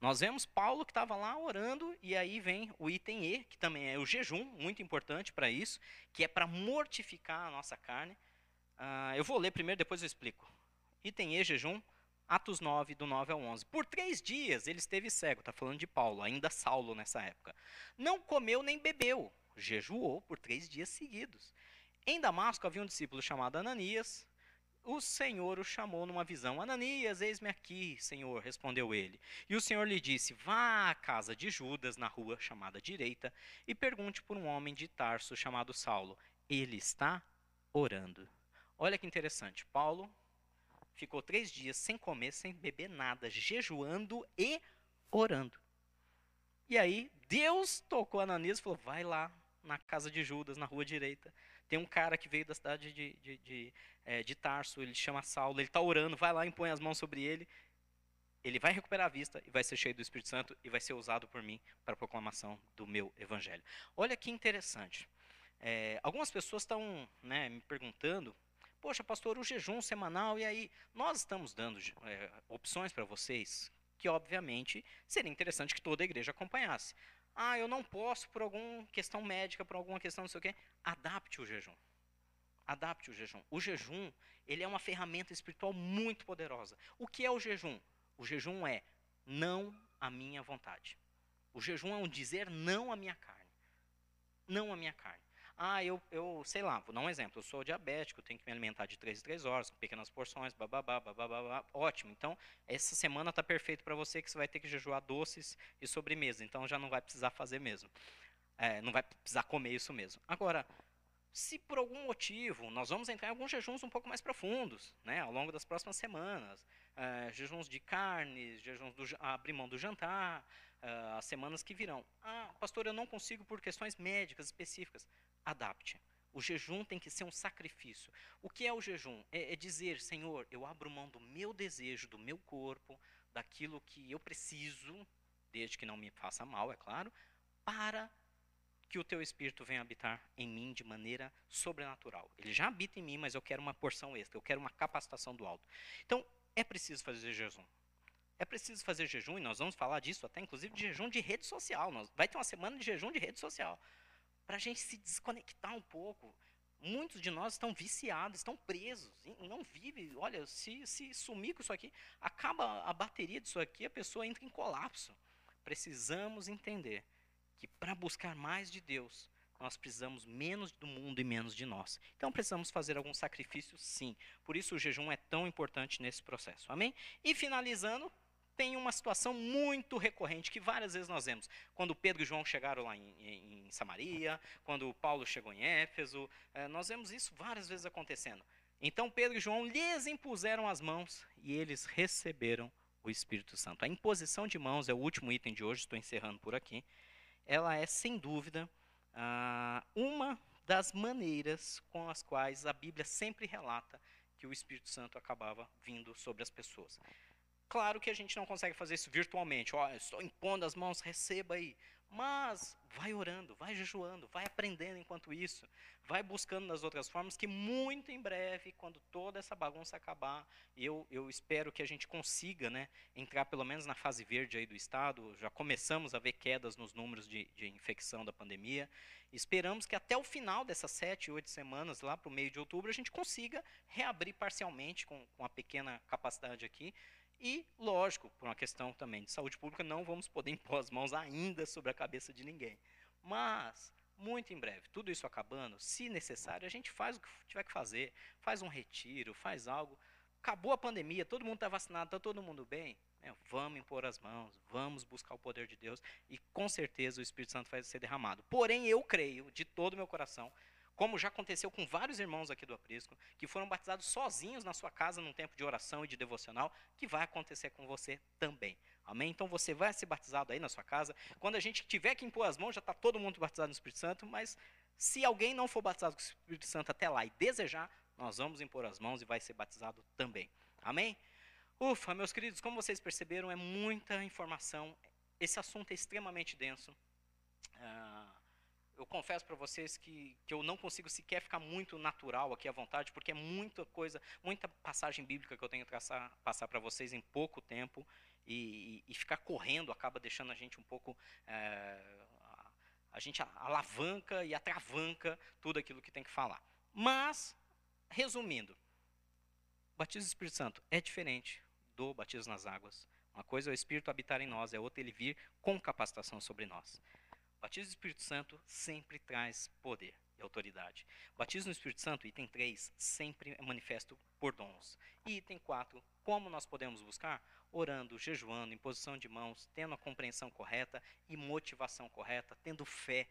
[SPEAKER 4] Nós vemos Paulo que estava lá orando, e aí vem o item E, que também é o jejum, muito importante para isso, que é para mortificar a nossa carne. Ah, eu vou ler primeiro, depois eu explico. Item E, jejum, Atos 9, do 9 ao 11. Por três dias ele esteve cego, está falando de Paulo, ainda Saulo nessa época. Não comeu nem bebeu, jejuou por três dias seguidos. Em Damasco havia um discípulo chamado Ananias. O Senhor o chamou numa visão. Ananias, eis-me aqui, Senhor, respondeu ele. E o Senhor lhe disse: Vá à casa de Judas, na rua chamada Direita, e pergunte por um homem de Tarso chamado Saulo. Ele está orando. Olha que interessante. Paulo ficou três dias sem comer, sem beber nada, jejuando e orando. E aí, Deus tocou Ananias e falou: vai lá na casa de Judas, na rua direita. Tem um cara que veio da cidade de, de, de, é, de Tarso, ele chama Saulo, ele está orando, vai lá, impõe as mãos sobre ele. Ele vai recuperar a vista e vai ser cheio do Espírito Santo e vai ser usado por mim para a proclamação do meu evangelho. Olha que interessante. É, algumas pessoas estão né, me perguntando Poxa, pastor, o jejum semanal, e aí? Nós estamos dando é, opções para vocês que, obviamente, seria interessante que toda a igreja acompanhasse. Ah, eu não posso por alguma questão médica, por alguma questão não sei o quê. Adapte o jejum. Adapte o jejum. O jejum, ele é uma ferramenta espiritual muito poderosa. O que é o jejum? O jejum é não a minha vontade. O jejum é um dizer não à minha carne. Não à minha carne. Ah, eu, eu sei lá, vou dar um exemplo. Eu sou diabético, tenho que me alimentar de 3 em 3 horas, com pequenas porções, bababá, bababá. Ótimo. Então, essa semana está perfeito para você que você vai ter que jejuar doces e sobremesa. Então, já não vai precisar fazer mesmo. É, não vai precisar comer isso mesmo. Agora, se por algum motivo nós vamos entrar em alguns jejuns um pouco mais profundos, né, ao longo das próximas semanas, é, jejuns de carnes, jejuns do abrir mão do jantar, é, as semanas que virão. Ah, pastor, eu não consigo por questões médicas específicas adapte. O jejum tem que ser um sacrifício. O que é o jejum? É, é, dizer, Senhor, eu abro mão do meu desejo, do meu corpo, daquilo que eu preciso, desde que não me faça mal, é claro, para que o teu espírito venha habitar em mim de maneira sobrenatural. Ele já habita em mim, mas eu quero uma porção extra, eu quero uma capacitação do alto. Então, é preciso fazer jejum. É preciso fazer jejum, e nós vamos falar disso até, inclusive, de jejum de rede social. Vai ter uma semana de jejum de rede social para a gente se desconectar um pouco. Muitos de nós estão viciados, estão presos, não vivem. Olha, se, se sumir com isso aqui, acaba a bateria disso aqui, a pessoa entra em colapso. Precisamos entender que para buscar mais de Deus, nós precisamos menos do mundo e menos de nós. Então precisamos fazer algum sacrifício, sim. Por isso o jejum é tão importante nesse processo. Amém? E finalizando, tem uma situação muito recorrente que várias vezes nós vemos. Quando Pedro e João chegaram lá em, em, Samaria, quando Paulo chegou em Éfeso, eh, nós vemos isso várias vezes acontecendo. Então Pedro e João lhes impuseram as mãos e eles receberam o Espírito Santo. A imposição de mãos é o último item de hoje, estou encerrando por aqui. Ela é, sem dúvida, uma das maneiras com as quais a Bíblia sempre relata que o Espírito Santo acabava vindo sobre as pessoas. Claro que a gente não consegue fazer isso virtualmente. Ó, estou impondo as mãos, receba aí. Mas vai orando, vai jejuando, vai aprendendo enquanto isso, vai buscando nas outras formas que muito em breve, quando toda essa bagunça acabar, eu, eu espero que a gente consiga né, entrar pelo menos na fase verde aí do estado. Já começamos a ver quedas nos números de, de infecção da pandemia. Esperamos que até o final dessas sete, oito semanas, lá para o meio de outubro, a gente consiga reabrir parcialmente com, com uma pequena capacidade aqui e, lógico, por uma questão também de saúde pública, não vamos poder impor as mãos ainda sobre a cabeça de ninguém. Mas, muito em breve, tudo isso acabando, se necessário, a gente faz o que tiver que fazer, faz um retiro, faz algo. Acabou a pandemia, todo mundo está vacinado, está todo mundo bem. É, vamos impor as mãos, vamos buscar o poder de Deus e com certeza o Espírito Santo vai ser derramado. Porém, eu creio de todo o meu coração como já aconteceu com vários irmãos aqui do Aprisco, que foram batizados sozinhos na sua casa num tempo de oração e de devocional, que vai acontecer com você também. Amém? Então você vai ser batizado aí na sua casa. Quando a gente tiver que impor as mãos, já está todo mundo batizado no Espírito Santo, mas se alguém não for batizado com o Espírito Santo até lá e desejar, nós vamos impor as mãos e vai ser batizado também. Amém? Ufa, meus queridos, como vocês perceberam, é muita informação. Esse assunto é extremamente denso. Eu confesso para vocês que, que eu não consigo sequer ficar muito natural aqui à vontade, porque é muita coisa, muita passagem bíblica que eu tenho que traçar, passar para vocês em pouco tempo, e, e, ficar correndo acaba deixando a gente um pouco. É, a, gente alavanca e atravanca tudo aquilo que tem que falar. Mas, resumindo, batismo do Espírito Santo é diferente do batismo nas águas. Uma coisa é o Espírito habitar em nós, é outra ele vir com capacitação sobre nós. Batismo do Espírito Santo sempre traz poder e autoridade. Batismo no Espírito Santo, item 3, sempre é manifesto por dons. E item 4, como nós podemos buscar? Orando, jejuando, em posição de mãos, tendo a compreensão correta e motivação correta, tendo fé,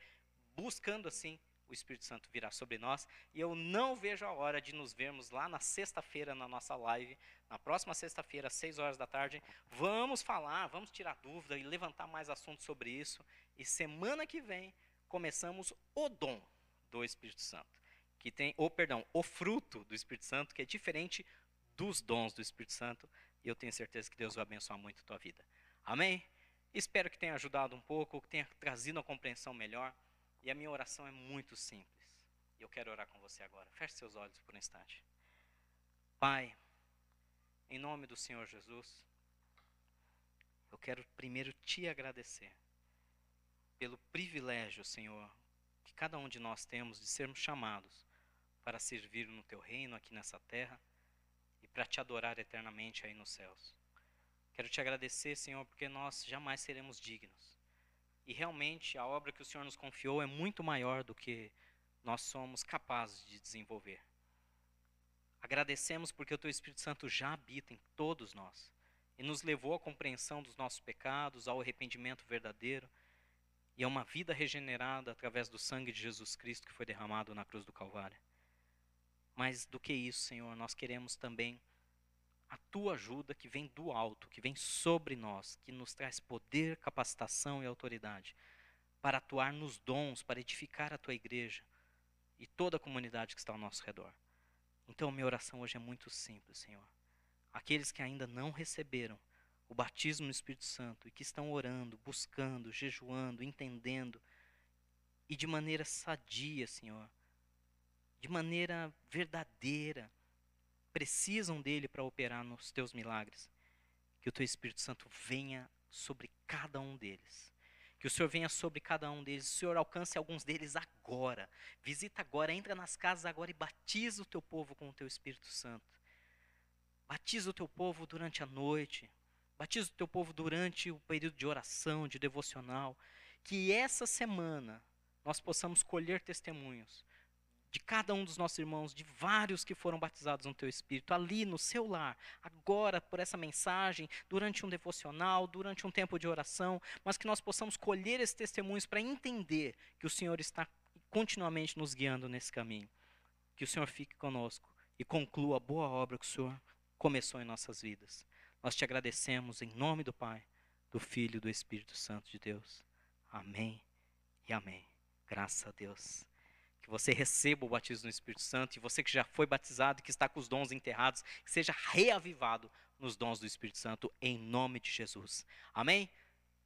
[SPEAKER 4] buscando assim o Espírito Santo virá sobre nós. E eu não vejo a hora de nos vermos lá na sexta-feira na nossa live, na próxima sexta-feira, às 6 horas da tarde. Vamos falar, vamos tirar dúvida e levantar mais assuntos sobre isso. E semana que vem começamos o dom do Espírito Santo, que tem, ou perdão, o fruto do Espírito Santo, que é diferente dos dons do Espírito Santo. E eu tenho certeza que Deus vai abençoar muito a tua vida. Amém? Espero que tenha ajudado um pouco, que tenha trazido uma compreensão melhor. E a minha oração é muito simples. Eu quero orar com você agora. Feche seus olhos por um instante. Pai, em nome do Senhor Jesus, eu quero primeiro te agradecer pelo privilégio, Senhor, que cada um de nós temos de sermos chamados para servir no teu reino aqui nessa terra e para te adorar eternamente aí nos céus. Quero te agradecer, Senhor, porque nós jamais seremos dignos. E realmente a obra que o Senhor nos confiou é muito maior do que nós somos capazes de desenvolver. Agradecemos porque o Teu Espírito Santo já habita em todos nós e nos levou à compreensão dos nossos pecados, ao arrependimento verdadeiro e a uma vida regenerada através do sangue de Jesus Cristo que foi derramado na cruz do Calvário. Mas do que isso, Senhor, nós queremos também a tua ajuda que vem do alto, que vem sobre nós, que nos traz poder, capacitação e autoridade para atuar nos dons, para edificar a tua igreja e toda a comunidade que está ao nosso redor. Então, minha oração hoje é muito simples, Senhor. Aqueles que ainda não receberam o batismo no Espírito Santo e que estão orando, buscando, jejuando, entendendo e de maneira sadia, Senhor, de maneira verdadeira, precisam dele para operar nos teus milagres. Que o teu Espírito Santo venha sobre cada um deles. Que o Senhor venha sobre cada um deles. O Senhor alcance alguns deles agora. Visita agora, entra nas casas agora e batiza o teu povo com o teu Espírito Santo. Batiza o teu povo durante a noite. Batiza o teu povo durante o período de oração, de devocional. Que essa semana nós possamos colher testemunhos de cada um dos nossos irmãos, de vários que foram batizados no teu espírito, ali no seu lar, agora por essa mensagem, durante um devocional, durante um tempo de oração, mas que nós possamos colher esses testemunhos para entender que o Senhor está continuamente nos guiando nesse caminho. Que o Senhor fique conosco e conclua a boa obra que o Senhor começou em nossas vidas. Nós te agradecemos em nome do Pai, do Filho e do Espírito Santo de Deus. Amém e amém. Graças a Deus que você receba o batismo no Espírito Santo e você que já foi batizado, que está com os dons enterrados, que seja reavivado nos dons do Espírito Santo em nome de Jesus. Amém?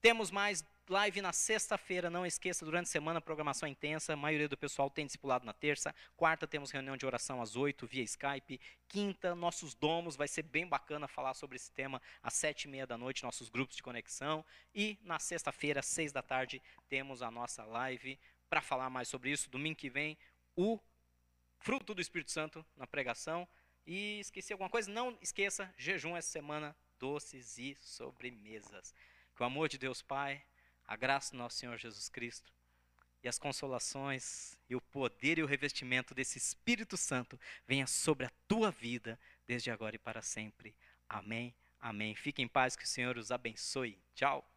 [SPEAKER 4] Temos mais live na sexta-feira, não esqueça, durante a semana programação intensa, a maioria do pessoal tem discipulado na terça, quarta temos reunião de oração às oito via Skype, quinta nossos domos, vai ser bem bacana falar sobre esse tema às sete e meia da noite, nossos grupos de conexão, e na sexta-feira, às seis da tarde, temos a nossa live para falar mais sobre isso. Domingo que vem, o fruto do Espírito Santo na pregação. E esqueci alguma coisa? Não esqueça, jejum essa semana, doces e sobremesas. Que o amor de Deus Pai, a graça do nosso Senhor Jesus Cristo e as consolações e o poder e o revestimento desse Espírito Santo venha sobre a tua vida desde agora e para sempre. Amém. Amém. Fique em paz, que o Senhor os abençoe. Tchau.